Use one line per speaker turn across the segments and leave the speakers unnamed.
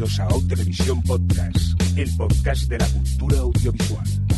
Bienvenidos a Televisión Podcast, el podcast de la cultura audiovisual.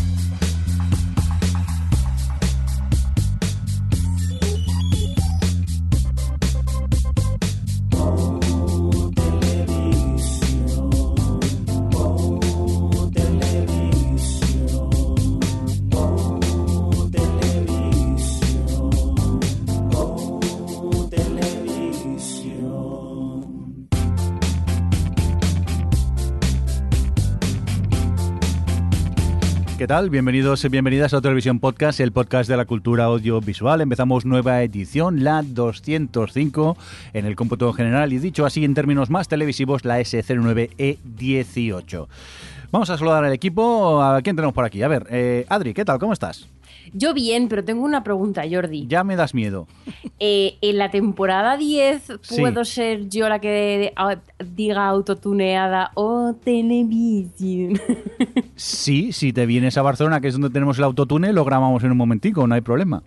Bienvenidos y bienvenidas a Televisión Podcast, el podcast de la cultura audiovisual. Empezamos nueva edición, la 205, en el cómputo general y dicho así en términos más televisivos, la S09E18. Vamos a saludar al equipo. ¿A quién tenemos por aquí? A ver, eh, Adri, ¿qué tal? ¿Cómo estás?
Yo bien, pero tengo una pregunta, Jordi.
Ya me das miedo.
Eh, en la temporada 10,
Sí.
¿puedo ser yo la que diga autotuneada o televisión?
Sí, si te vienes a Barcelona, que es donde tenemos el autotune, lo grabamos en un momentico, no hay problema.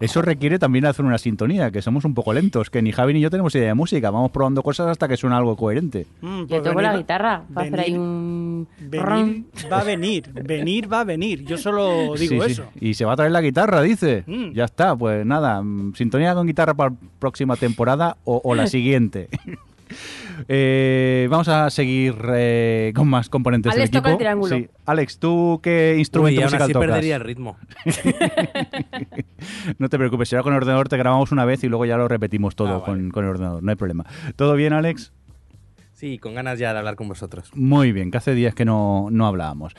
Eso requiere también hacer una sintonía, que somos un poco lentos, que ni Javi ni yo tenemos idea de música. Vamos probando cosas hasta que suena algo coherente.
Mm,
Yo
pues
la
venir-
guitarra para hacer ahí
venir-
un...
Venir va a venir, venir va a venir. Yo solo digo
Sí, sí.
eso.
Y se va a traer la guitarra, dice.
Mm.
Ya está, pues nada, mm, sintonía con guitarra para la próxima temporada o, o la siguiente. Eh, vamos a seguir eh, con más componentes
Alex,
del
toca
equipo.
el triángulo.
Sí. Alex, ¿tú qué instrumento
Uy, aún
musical
así
tocas?
perdería el ritmo.
no te preocupes, si ahora con el ordenador te grabamos una vez y luego ya lo repetimos todo
Ah, vale.
con, con el ordenador, no hay problema. ¿Todo bien, Alex?
Sí, con ganas ya de hablar con vosotros.
Muy bien, que hace días que no, no hablábamos.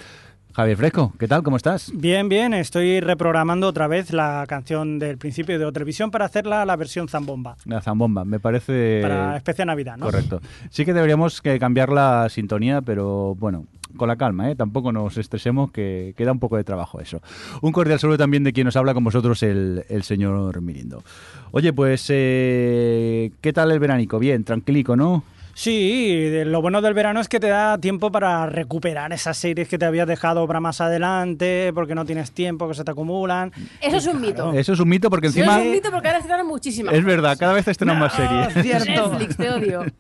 Javier Fresco, ¿qué tal? ¿Cómo estás?
Bien, bien, estoy reprogramando otra vez la canción del principio de televisión para hacerla la versión zambomba,
La zambomba, me parece...
para especial Navidad, ¿no?
Correcto. Sí que deberíamos que cambiar la sintonía, pero bueno, con la calma, ¿eh? Tampoco nos estresemos, que queda un poco de trabajo eso. Un cordial saludo también de quien nos habla con vosotros, el, el señor Mirindo. Oye, pues, eh, ¿qué tal el veránico? Bien, tranquilico, ¿no?
Sí, de- lo bueno del verano es que te da tiempo para recuperar esas series que te habías dejado para más adelante, porque no tienes tiempo, que se te acumulan.
Eso es un mito.
Eso es un mito porque encima...
es un mito porque ahora se dan muchísimas
Es verdad, cada vez estrenan más series.
cierto.
Netflix, te odio.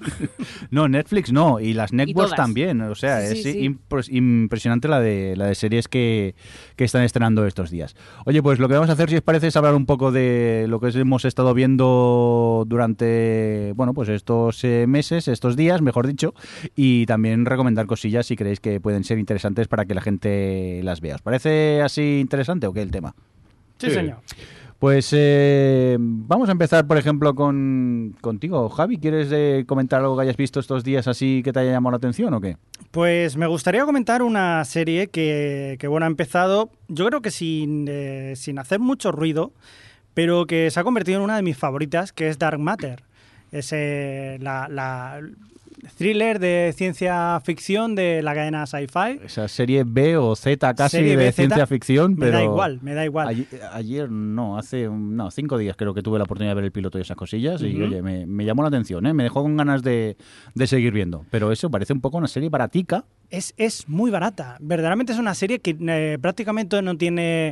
No, Netflix no, y las networks también. O sea,
Sí,
es
sí, sí.
impres- impresionante la de, la de series que, que están estrenando estos días. Oye, pues lo que vamos a hacer, si os parece, es hablar un poco de lo que hemos estado viendo durante, bueno, pues estos eh, meses, estos días, mejor dicho, y también recomendar cosillas si creéis que pueden ser interesantes para que la gente las vea. ¿Os parece así interesante o qué el tema?
Sí, señor.
Pues eh, vamos a empezar, por ejemplo, con contigo. Javi, ¿quieres eh, comentar algo que hayas visto estos días así que te haya llamado la atención o qué?
Pues me gustaría comentar una serie que, que, bueno, ha empezado, yo creo que sin, eh, sin hacer mucho ruido, pero que se ha convertido en una de mis favoritas, que es Dark Matter. Es eh, la, la thriller de ciencia ficción de la cadena Sci-Fi.
Esa serie B o Z casi de
Z,
ciencia ficción,
Me da igual, me da igual.
Ayer, ayer no, hace no, cinco días creo que tuve la oportunidad de ver el piloto y esas cosillas y oye, me, me llamó la atención, ¿eh? me dejó con ganas de, de seguir viendo. Pero eso parece un poco una serie baratica.
Es, es muy barata. Verdaderamente es una serie que eh, prácticamente no tiene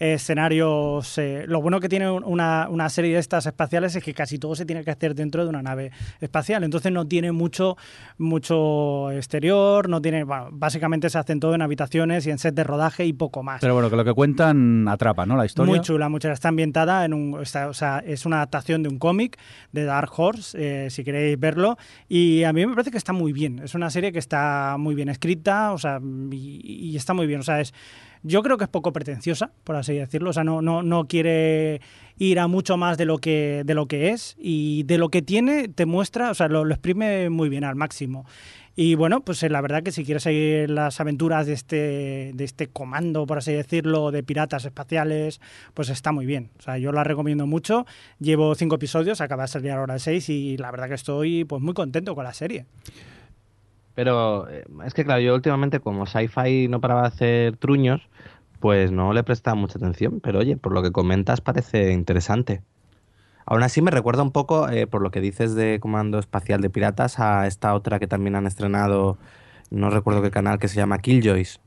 eh, escenarios. eh, lo bueno que tiene un- una, una serie de estas espaciales es que casi todo se tiene que hacer dentro de una nave espacial. Entonces no tiene mucho, mucho exterior, no tiene. Bueno, básicamente se hacen todo en habitaciones y en set de rodaje y poco más.
Pero bueno, que lo que cuentan atrapa, ¿no? La historia.
Muy chula, mucha. Está ambientada en un. está- o sea, es una adaptación de un cómic de Dark Horse, eh, si queréis verlo. Y a mí me parece que está muy bien. Es una serie que está muy bien escrita, o sea, y, está muy bien. O sea, es. Yo creo que es poco pretenciosa, por así decirlo. O sea, no, no, no quiere ir a mucho más de lo que de lo que es y de lo que tiene te muestra, o sea, lo, lo exprime muy bien al máximo. Y bueno, pues eh, la verdad que si quieres seguir las aventuras de este, de este comando, por así decirlo, de piratas espaciales, pues está muy bien. O sea, yo la recomiendo mucho. Llevo cinco episodios, acaba de salir ahora el seis y la verdad que estoy pues muy contento con la serie.
Pero eh, es que, claro, yo últimamente, como Sci-Fi no paraba de hacer truños, pues no le prestaba mucha atención. Pero oye, por lo que comentas, parece interesante. Aún así, me recuerda un poco, eh, por lo que dices de Comando Espacial de Piratas, a esta otra que también han estrenado, no recuerdo qué canal, que se llama Killjoys.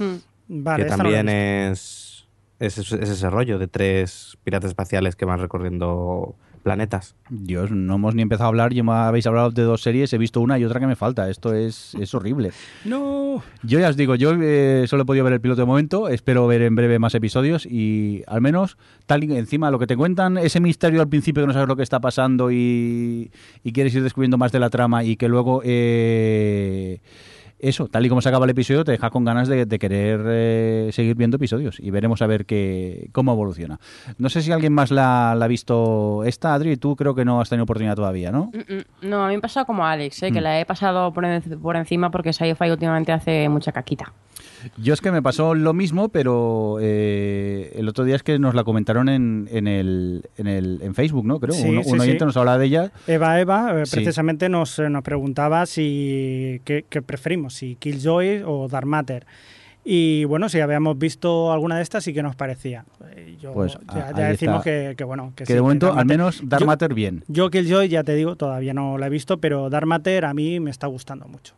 Hmm.
Vale,
que también es, es, es ese rollo de tres piratas espaciales que van recorriendo planetas.
Dios, no hemos ni empezado a hablar, ya me habéis hablado de dos series, he visto una y otra que me falta. Esto es, es horrible.
No.
Yo ya os digo, yo eh, solo he podido ver el piloto de momento, espero ver en breve más episodios y al menos, tal y encima lo que te cuentan, ese misterio al principio que no sabes lo que está pasando y, y quieres ir descubriendo más de la trama y que luego... eh, eso, tal y como se acaba el episodio, te deja con ganas de, de querer eh, seguir viendo episodios y veremos a ver qué, cómo evoluciona. No sé si alguien más la, la ha visto esta, Adri, tú creo que no has tenido oportunidad todavía, ¿no?
Mm, mm. No, a mí me pasa como a Alex, ¿eh? que
Mm.
la he pasado por, en- por encima porque Sci-Fi últimamente hace mucha caquita.
Yo es que me pasó lo mismo, pero eh, el otro día es que nos la comentaron en, en, el, en, el, en Facebook, ¿no? Creo.
Sí,
un,
sí,
un oyente
sí.
nos hablaba de ella.
Eva Eva eh,
Sí.
precisamente nos, eh, nos preguntaba si qué, qué preferimos, si Killjoy o Dark Matter. Y bueno, si habíamos visto alguna de estas y qué nos parecía. Yo,
Pues,
ya, ya decimos que, que bueno, que,
Que
sí,
de momento,
Dark
al menos, Dark
Yo-
Matter bien.
Yo Killjoy, ya te digo, todavía no la he visto, pero Dark Matter a mí me está gustando mucho.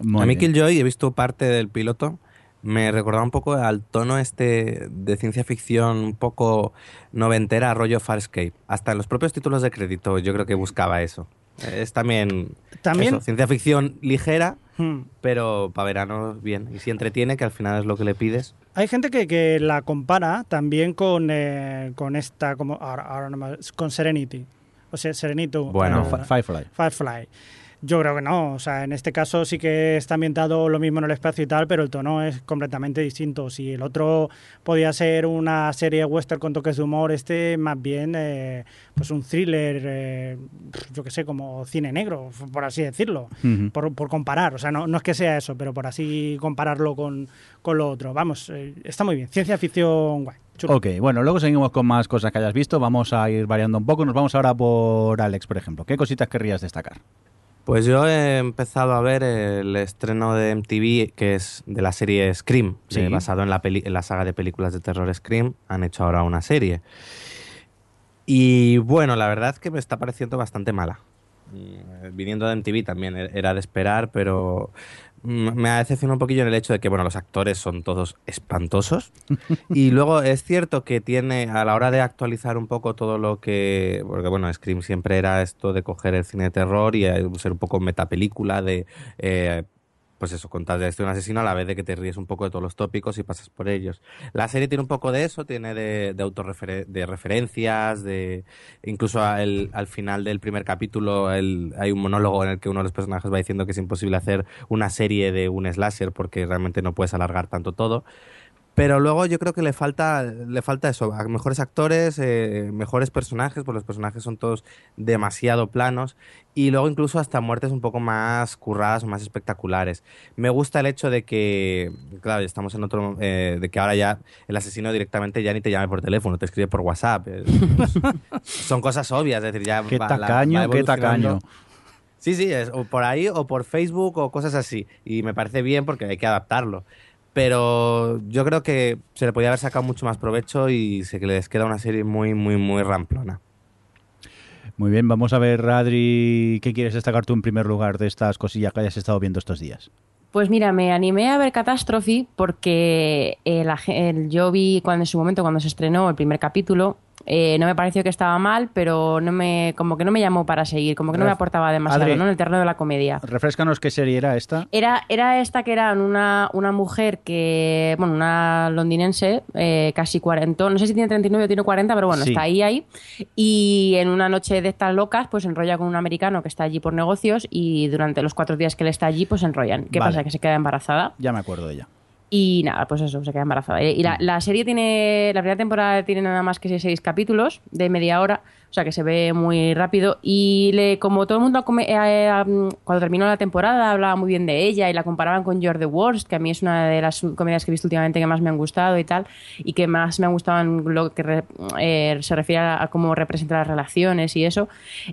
Muy
a mí
bien.
Killjoy, he visto parte del piloto, me recordaba un poco al tono este de ciencia ficción un poco noventera, rollo Farscape. Hasta en los propios títulos de crédito yo creo que buscaba eso. Es también,
También-
eso, ciencia ficción ligera,
Hmm.
pero para verano bien. Y si entretiene, que al final es lo que le pides.
Hay gente que, que la compara también con, eh, con esta, como ahora, ahora no me- con Serenity. O sea, Serenity.
Bueno,
eh,
Fi- Firefly.
Firefly. Yo creo que no, o sea, en este caso sí que está ambientado lo mismo en el espacio y tal, pero el tono es completamente distinto. Si el otro podía ser una serie western con toques de humor, este más bien eh, pues un thriller, eh, yo que sé, como cine negro, por así decirlo, por, por comparar. O sea, no, no es que sea eso, pero por así compararlo con, con lo otro. Vamos, eh, está muy bien. Ciencia ficción, guay. chulo.
Ok, bueno, luego seguimos con más cosas que hayas visto. Vamos a ir variando un poco. Nos vamos ahora por Alex, por ejemplo. ¿Qué cositas querrías destacar?
Pues yo he empezado a ver el estreno de MTV, que es de la serie Scream,
Sí.
eh, basado en la, peli- en la saga de películas de terror Scream. Han hecho ahora una serie. Y bueno, la verdad es que me está pareciendo bastante mala. Mm, Viniendo de MTV también e- era de esperar, pero me ha decepcionado un poquillo en el hecho de que bueno, los actores son todos espantosos. y luego es cierto que tiene, a la hora de actualizar un poco todo lo que. Porque bueno, Scream siempre era esto de coger el cine de terror y eh, ser un poco metapelícula de. eh, pues eso, contar de este un asesino a la vez de que te ríes un poco de todos los tópicos y pasas por ellos. La serie tiene un poco de eso, tiene de, de de referencias, de incluso al final del primer capítulo el- hay un monólogo en el que uno de los personajes va diciendo que es imposible hacer una serie de un slasher porque realmente no puedes alargar tanto todo. Pero luego yo creo que le falta, le falta eso, mejores actores, eh, mejores personajes, porque los personajes son todos demasiado planos, y luego incluso hasta muertes un poco más curradas o más espectaculares. Me gusta el hecho de que, claro, estamos en otro, eh, de que ahora ya el asesino directamente ya ni te llame por teléfono, te escribe por WhatsApp. Eh, son cosas obvias, es decir, ya
Qué
va-
tacaño,
va
qué
evolucionando.
tacaño.
Sí, sí, es o por ahí o por Facebook o cosas así. Y me parece bien porque hay que adaptarlo. Pero yo creo que se le podía haber sacado mucho más provecho y sé que les queda una serie muy, muy, muy ramplona.
Muy bien, vamos a ver, Adri, ¿qué quieres destacar tú en primer lugar de estas cosillas que hayas estado viendo estos días?
Pues mira, me animé a ver Catastrophe porque el- yo vi cuando en su momento cuando se estrenó el primer capítulo. Eh, no me pareció que estaba mal, pero no me, como que no me llamó para seguir, como que no me aportaba demasiado,
Adri.
¿no? En el terreno de la comedia.
Refrescanos qué serie era esta.
Era, era esta que era una, una mujer que, bueno, una londinense, eh, casi 40, no sé si tiene 39 o tiene 40, pero bueno,
Sí.
está ahí, ahí. Y en una noche de estas locas, pues enrolla con un americano que está allí por negocios y durante los cuatro días que él está allí, pues se enrollan. ¿Qué
Vale.
pasa? Que se queda embarazada.
Ya me acuerdo de ella.
Y nada, pues eso, se queda embarazada. Y la, la serie tiene, la primera temporada tiene nada más que seis capítulos de media hora, o sea que se ve muy rápido. Y le, como todo el mundo, eh, eh, cuando terminó la temporada, hablaba muy bien de ella y la comparaban con You're the Worst, que a mí es una de las comedias que he visto últimamente que más me han gustado y tal, y que más me han gustado lo que eh, se refiere a, cómo representa las relaciones y eso.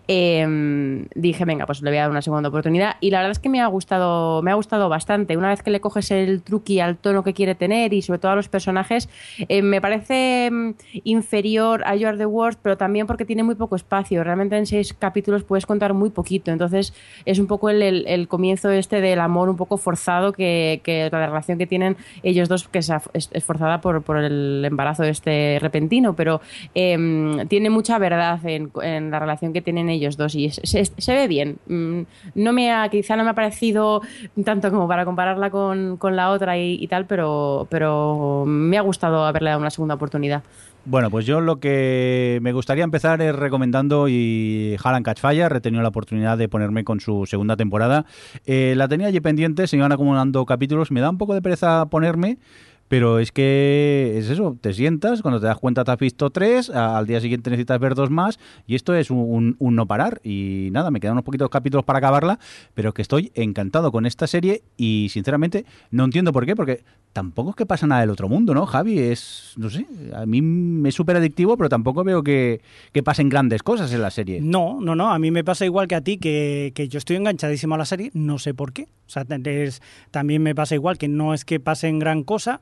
Eh, dije, venga, pues le voy a dar una segunda oportunidad. Y la verdad es que me ha gustado, me ha gustado bastante. Una vez que le coges el truqui al tono que quiere tener y sobre todo a los personajes, me parece mm, inferior a Are the Worst, pero también porque tiene muy poco espacio. Realmente en seis capítulos puedes contar muy poquito. Entonces es un poco el, el- el comienzo este del amor un poco forzado que, que la relación que tienen ellos dos, que es, es- forzada por, por el embarazo este repentino, pero em, tiene mucha verdad en, en la relación que tienen ellos dos y es- se, se ve bien. Mm, No me ha, quizá no me ha parecido tanto como para compararla con, con la otra y, y tal, pero, pero me ha gustado haberle dado una segunda oportunidad.
Bueno, pues yo lo que me gustaría empezar es recomendando y Harlan Catchfire, he tenido la oportunidad de ponerme con su segunda temporada. Eh, la tenía allí pendiente, se iban acumulando capítulos, me da un poco de pereza ponerme, pero es que es eso, te sientas, cuando te das cuenta te has visto tres, al día siguiente necesitas ver dos más, y esto es un, un- un no parar. Y nada, me quedan unos poquitos capítulos para acabarla, pero que estoy encantado con esta serie y sinceramente no entiendo por qué, porque tampoco es que pasa nada del otro mundo, ¿no, Javi? Es, no sé, a mí me es súper adictivo, pero tampoco veo que, que pasen grandes cosas en la serie.
No, no, no. A mí me pasa igual que a ti, que, que yo estoy enganchadísimo a la serie, no sé por qué. O sea, es- también me pasa igual, que no es que pasen gran cosa,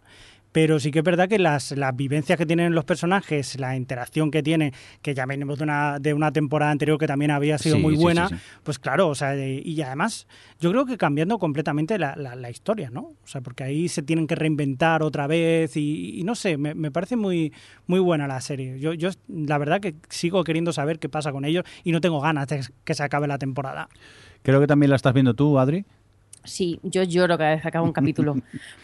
pero sí que es verdad que las, las vivencias que tienen los personajes, la interacción que tienen, que ya venimos de una, de una temporada anterior que también había sido
Sí,
muy buena,
sí, sí.
pues claro, o sea, eh, y además yo creo que cambiando completamente la, la- la historia, ¿no? O sea, porque ahí se tienen que reinventar otra vez y, y no sé, me, me parece muy, muy buena la serie. Yo, yo la verdad que sigo queriendo saber qué pasa con ellos y no tengo ganas de que se acabe la temporada.
Creo que también la estás viendo tú, Adri.
Sí, yo lloro cada vez que acabo un capítulo,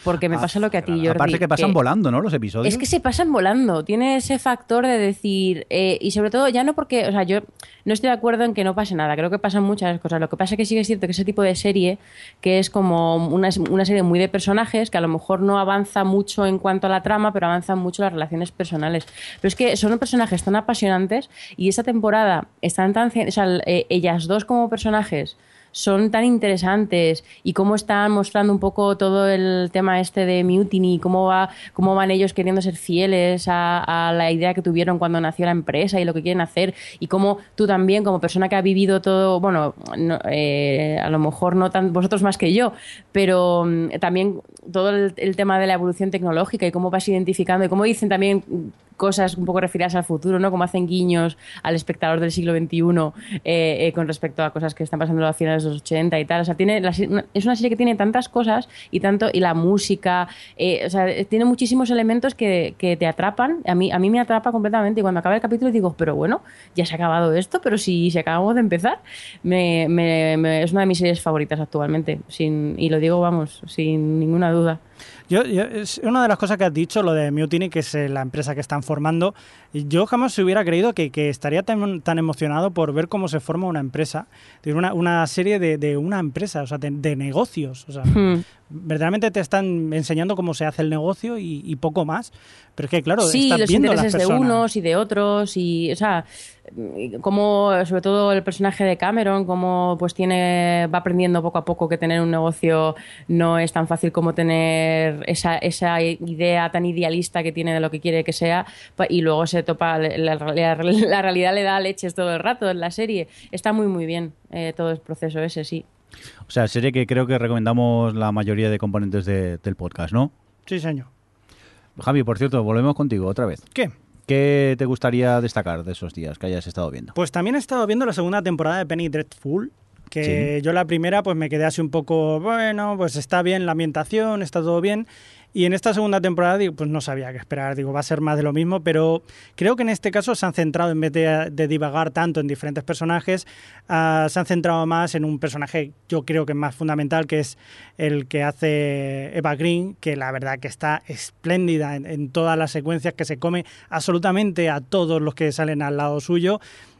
porque me pasa lo que a ti, Jordi.
Aparte que pasan volando, ¿no? Los episodios.
Es que se pasan volando. Tiene ese factor de decir. eh, y sobre todo, ya no porque. O sea, yo no estoy de acuerdo en que no pase nada. Creo que pasan muchas cosas. Lo que pasa es que sí que es cierto que ese tipo de serie, que es como una, una serie muy de personajes, que a lo mejor no avanza mucho en cuanto a la trama, pero avanzan mucho las relaciones personales. Pero es que son personajes tan apasionantes y esta temporada están tan. O sea, eh, ellas dos como personajes son tan interesantes y cómo están mostrando un poco todo el tema este de Mutiny, cómo va, cómo van ellos queriendo ser fieles a, la idea que tuvieron cuando nació la empresa y lo que quieren hacer y cómo tú también como persona que ha vivido todo, bueno, no, eh, a lo mejor no tan vosotros más que yo, pero mm, también todo el, el tema de la evolución tecnológica y cómo vas identificando y cómo dicen también cosas un poco referidas al futuro, ¿no? Como hacen guiños al espectador del siglo XXI eh, eh, con respecto a cosas que están pasando a finales de los 80 y tal. O sea, tiene la se- es una serie que tiene tantas cosas y tanto y la música, eh, o sea, tiene muchísimos elementos que, que te atrapan. A mí, a mí me atrapa completamente y cuando acaba el capítulo digo, pero bueno, ya se ha acabado esto, pero si, si acabamos de empezar, me, me- me- es una de mis series favoritas actualmente. Sin, y lo digo, vamos, sin ninguna duda.
Yo, yo- es una de las cosas que has dicho, lo de Mutiny, que es eh, la empresa que están formando. Yo jamás se hubiera creído que, que estaría tan, tan emocionado por ver cómo se forma una empresa, una, una serie de, de una empresa, o sea, de, de negocios. O sea,
Hmm.
verdaderamente te están enseñando cómo se hace el negocio y, y poco más. Pero es que, claro,
sí,
estás
los
viendo a las
intereses de unos y de otros y o sea como sobre todo el personaje de Cameron como pues tiene va aprendiendo poco a poco que tener un negocio no es tan fácil como tener esa, esa idea tan idealista que tiene de lo que quiere que sea y luego se topa la, la- la- la realidad le da leches todo el rato en la serie está muy muy bien eh, todo el proceso ese sí
O sea, serie que creo que recomendamos la mayoría de componentes de- del podcast, ¿no?
Sí, señor.
Javi, por cierto, volvemos contigo otra vez.
¿Qué?
¿Qué te gustaría destacar de esos días que hayas estado viendo?
Pues también he estado viendo la segunda temporada de Penny Dreadful, que
Sí.
yo la primera pues me quedé así un poco, bueno, pues está bien la ambientación, está todo bien. Y en esta segunda temporada pues no sabía qué esperar, digo, va a ser más de lo mismo, pero creo que en este caso se han centrado, en vez de, divagar tanto en diferentes personajes, ah, se han centrado más en un personaje, yo creo que más fundamental, que es el que hace Eva Green, que la verdad que está espléndida en todas las secuencias, que se come absolutamente a todos los que salen al lado suyo.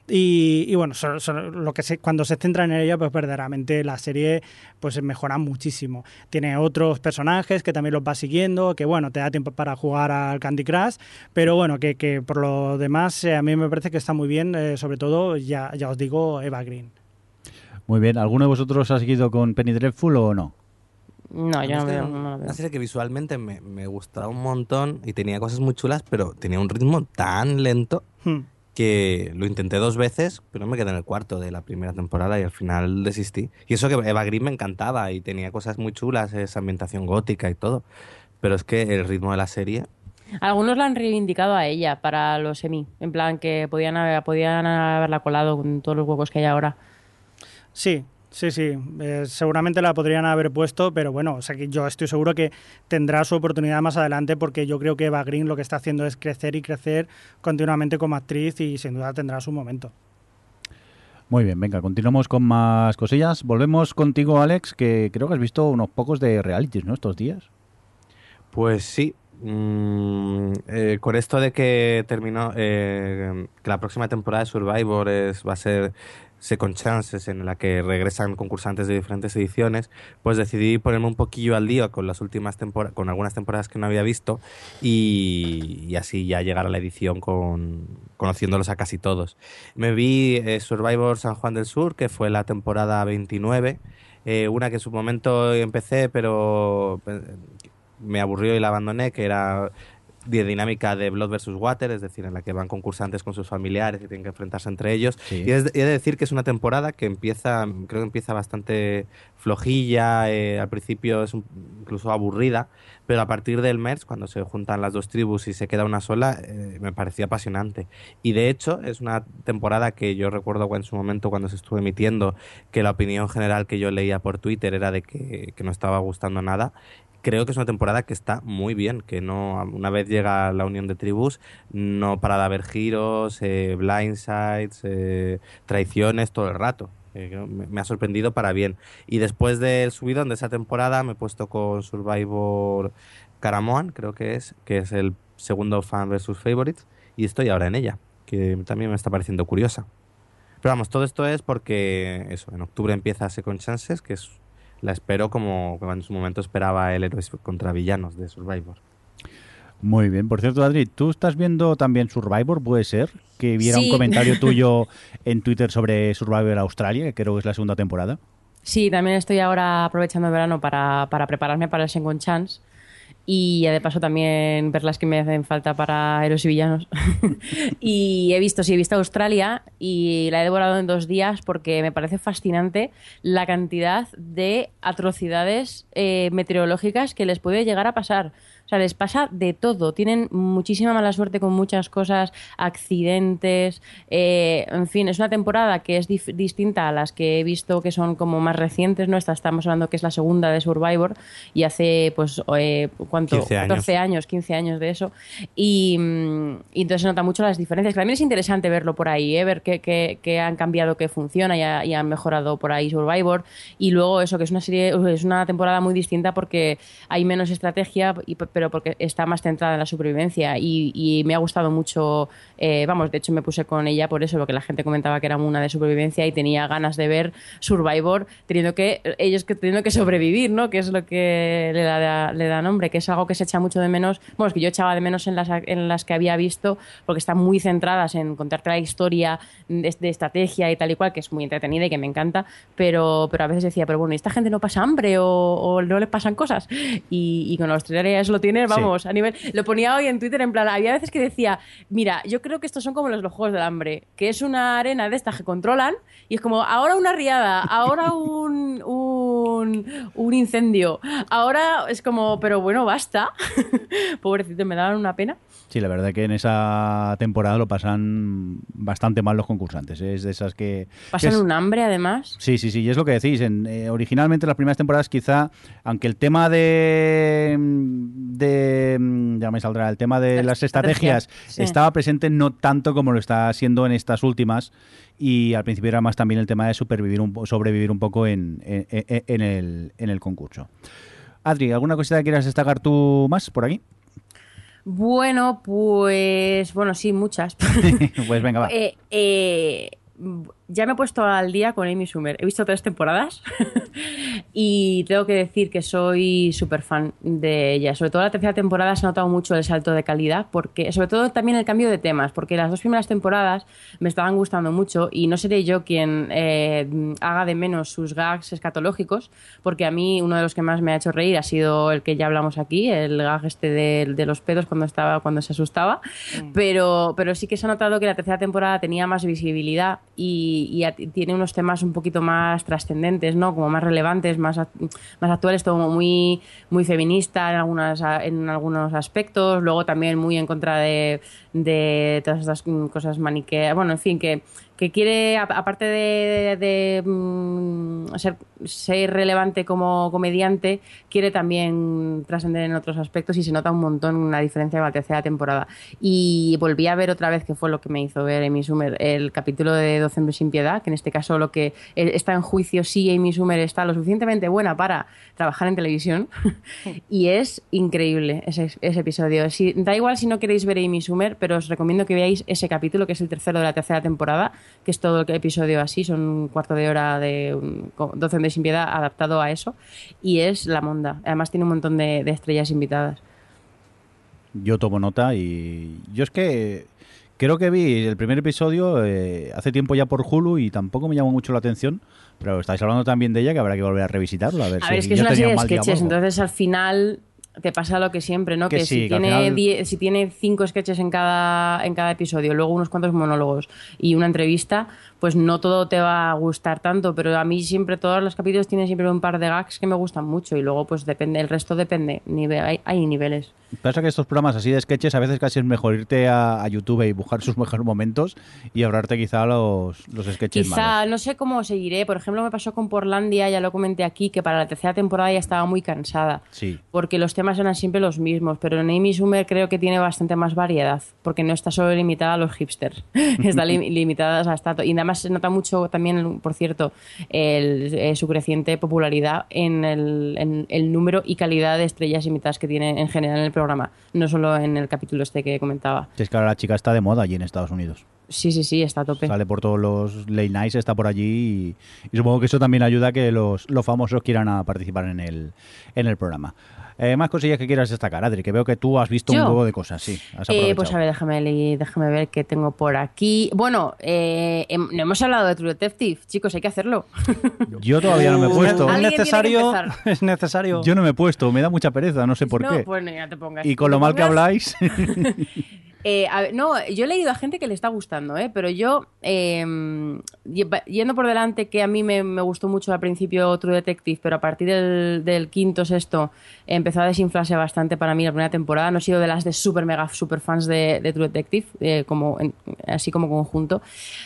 Y, y bueno, so- so- lo que se, cuando se centra en ella, pues verdaderamente la serie pues mejora muchísimo. Tiene otros personajes que también los va siguiendo, que bueno, te da tiempo para jugar al Candy Crush, pero bueno, que, que por lo demás eh, a mí me parece que está muy bien, eh, sobre todo, ya, ya os digo, Eva Green.
Muy bien, ¿alguno de vosotros ha seguido con Penny Dreadful o no?
no yo no veo, no lo veo.
Una serie que visualmente me, me gustaba un montón y tenía cosas muy chulas, pero tenía un ritmo tan lento
Hmm.
Que lo intenté dos veces, pero me quedé en el cuarto de la primera temporada y al final desistí. Y eso que Eva Green me encantaba y tenía cosas muy chulas, esa ambientación gótica y todo. Pero es que el ritmo de la serie
Algunos la han reivindicado a ella para los semi, en plan que podían, haber- podían haberla colado con todos los huecos que hay ahora.
Sí, sí, sí. Eh, seguramente la podrían haber puesto, pero bueno, o sea que yo estoy seguro que tendrá su oportunidad más adelante porque yo creo que Eva Green lo que está haciendo es crecer y crecer continuamente como actriz y sin duda tendrá su momento.
Muy bien, venga, continuamos con más cosillas. Volvemos contigo, Alex, que creo que has visto unos pocos de realities, ¿no? Estos días.
Pues sí. mm, eh, con esto de que terminó, eh, que la próxima temporada de Survivor es, va a ser Second Chances, en la que regresan concursantes de diferentes ediciones, pues decidí ponerme un poquillo al día con las últimas temporadas, con algunas temporadas que no había visto y, así ya llegar a la edición con conociéndolos a casi todos. Me vi eh, Survivor San Juan del Sur, que fue la temporada 29, eh, una que en su momento empecé, pero eh, me aburrió y la abandoné, que era de dinámica de Blood versus Water, es decir, en la que van concursantes con sus familiares y tienen que enfrentarse entre ellos.
Sí.
Y es- he de decir que es una temporada que empieza, creo que empieza bastante flojilla, eh, al principio es un- incluso aburrida, pero a partir del mes, cuando se juntan las dos tribus y se queda una sola, eh, me parecía apasionante. Y de hecho, es una temporada que yo recuerdo en su momento cuando se estuvo emitiendo, que la opinión general que yo leía por Twitter era de que, que no estaba gustando nada. Creo que es una temporada que está muy bien, que no una vez llega la unión de tribus, no para de haber giros, eh, blindsides, eh, traiciones todo el rato. Eh, me, me ha sorprendido para bien. Y después del subidón de esa temporada me he puesto con Survivor Caramoan, creo que es, que es el segundo fan versus favorites, y estoy ahora en ella, que también me está pareciendo curiosa. Pero vamos, todo esto es porque eso, en octubre empieza Second Chances, que es la espero como, en su momento esperaba el héroes contra villanos de Survivor.
Muy bien. Por cierto, Adri, ¿tú estás viendo también Survivor? ¿Puede ser? Que viera un
Sí.
comentario tuyo en Twitter sobre Survivor Australia, que creo que es la segunda temporada.
Sí, también estoy ahora aprovechando el verano para, para prepararme para el Second Chance y ya de paso también ver las que me hacen falta para héroes y villanos. y he visto, sí, he visto Australia y la he devorado en dos días porque me parece fascinante la cantidad de atrocidades eh, meteorológicas que les puede llegar a pasar. O sea, les pasa de todo. Tienen muchísima mala suerte con muchas cosas, accidentes. eh, en fin, es una temporada que es distinta a las que he visto que son como más recientes. ¿no? Esta estamos hablando que es la segunda de Survivor y hace, pues, eh, ¿cuánto?
15 años.
14 años, 15 años de eso. Y, mm, y entonces se nota mucho las diferencias. Que También es interesante verlo por ahí, ¿eh? ver qué, qué- qué han cambiado, qué funciona y, ha- y han mejorado por ahí Survivor. Y luego eso, que es una serie, es una temporada muy distinta porque hay menos estrategia, y- pero porque está más centrada en la supervivencia. Y, y me ha gustado mucho, eh, vamos, de hecho me puse con ella por eso, porque la gente comentaba que era una de supervivencia y tenía ganas de ver Survivor teniendo que, ellos que teniendo que sobrevivir, ¿no? Que es lo que le da, le da nombre, que es algo que se echa mucho de menos, bueno, es que yo echaba de menos en las, en las que había visto, porque están muy centradas en contarte la historia de, de estrategia y tal y cual, que es muy entretenida y que me encanta, pero, pero a veces decía, pero bueno, ¿y esta gente no pasa hambre o, o no le pasan cosas? Y, y con Australia eso lo tiene, vamos, a nivel... Lo ponía hoy en Twitter en plan, había veces que decía, mira, yo creo que estos son como los, los Juegos del Hambre, que es una arena de estas que controlan y es como, ahora una riada, ahora un, un, un incendio, ahora es como, pero bueno, basta. Pobrecito, me daban una pena.
Sí, la verdad que en esa temporada lo pasan bastante mal los concursantes. ¿eh? Es de esas que...
Pasan
que es-
un hambre además.
Sí, sí, sí, y es lo que decís. En, eh, originalmente, las primeras temporadas, quizá, aunque el tema de. de mm, ya me saldrá, el tema de
La
las
estrategia,
estrategias
sí.
estaba presente no tanto como lo está siendo en estas últimas. Y al principio era más también el tema de supervivir un, sobrevivir un poco en- en el, en el concurso. Adri, ¿alguna cosita que quieras destacar tú más por aquí?
Bueno, pues. Bueno, sí, muchas.
pues venga, va.
Eh, eh, ya me he puesto al día con Amy Schumer. He visto tres temporadas y tengo que decir que soy súper fan de ella. Sobre todo la tercera temporada se ha notado mucho el salto de calidad, porque sobre todo también el cambio de temas, porque las dos primeras temporadas me estaban gustando mucho y no seré yo quien eh, haga de menos sus gags escatológicos, porque a mí uno de los que más me ha hecho reír ha sido el que ya hablamos aquí, el gag este de, de los pedos cuando estaba cuando se asustaba, pero, pero sí que se ha notado que la tercera temporada tenía más visibilidad y y, tiene unos temas un poquito más trascendentes, ¿no? Como más relevantes, más, más actuales, todo muy, muy feminista en, algunas, en algunos aspectos, luego también muy en contra de, de todas estas cosas maniqueas, bueno, en fin, que, que quiere, aparte de, de, mm, ser, ser relevante como comediante, quiere también trascender en otros aspectos y se nota un montón la diferencia con la tercera temporada. Y volví a ver otra vez, que fue lo que me hizo ver Amy Schumer, el capítulo de 12 hombres sin piedad, que en este caso lo que eh, está en juicio si Amy Schumer está lo suficientemente buena para trabajar en televisión. y es increíble ese, ese episodio. Si, da igual si no queréis ver Amy Schumer, pero os recomiendo que veáis ese capítulo, que es el tercero de la tercera temporada, que es todo el episodio así, son un cuarto de hora de un- co- 12 hombres sin piedad adaptado a eso. Y es la monda. Además tiene un montón de, de estrellas invitadas.
Yo tomo nota y yo es que creo que vi el primer episodio eh, hace tiempo ya por Hulu y tampoco me llamó mucho la atención, pero estáis hablando también de ella que habrá que volver a revisitarlo. A ver,
A
si
ver, es que es una serie de sketches, entonces al final te pasa lo que siempre, ¿no?
Que
Que,
sí,
si,
que
tiene
final-
si tiene cinco sketches en cada, en cada episodio, luego unos cuantos monólogos y una entrevista, pues no todo te va a gustar tanto, pero a mí siempre todos los capítulos tienen siempre un par de gags que me gustan mucho y luego pues depende, el resto depende, hay, hay niveles.
Pasa que estos programas así de sketches a veces casi es mejor irte a, a YouTube y buscar sus mejores momentos y ahorrarte quizá los, los sketches
Quizá,
malos.
no sé cómo seguiré, por ejemplo me pasó con Portlandia, ya lo comenté aquí, que para la tercera temporada ya estaba muy cansada.
Sí.
porque los temas eran siempre los mismos, pero en Amy Schumer creo que tiene bastante más variedad, porque no está solo limitada a los hipsters, está lim- limitada a esta... Y además se nota mucho también, por cierto, el- eh, su creciente popularidad en el, en el número y calidad de estrellas invitadas que tiene en general en el programa, no solo en el capítulo este que comentaba.
Es que ahora la chica está de moda allí en Estados Unidos.
Sí, sí, sí, está a tope.
Sale por todos los late nights, está por allí y, y supongo que eso también ayuda a que los, los famosos quieran a participar en el, en el programa. Eh, más cosillas que quieras destacar, Adri, que veo que tú has visto
¿Yo?
un huevo de cosas, sí. Has
Eh, pues a ver, déjame, déjame ver qué tengo por aquí. Bueno, eh, em- no hemos hablado de True Detective, chicos, hay que hacerlo.
Yo todavía no me he
Es-
puesto.
Es necesario, es necesario.
Yo no me he puesto, me da mucha pereza, no sé por
no,
qué.
pues ya te pongas.
y con lo mal que habláis,
Eh, no, yo he leído a gente que le está gustando, ¿eh? pero yo, lle- yendo por delante, que a mí me, me gustó mucho al principio True Detective, pero a partir del, del quinto, sexto, empezó a desinflarse bastante para mí la primera temporada. No he sido de las de super mega super fans de, de True Detective, eh, como así como conjunto.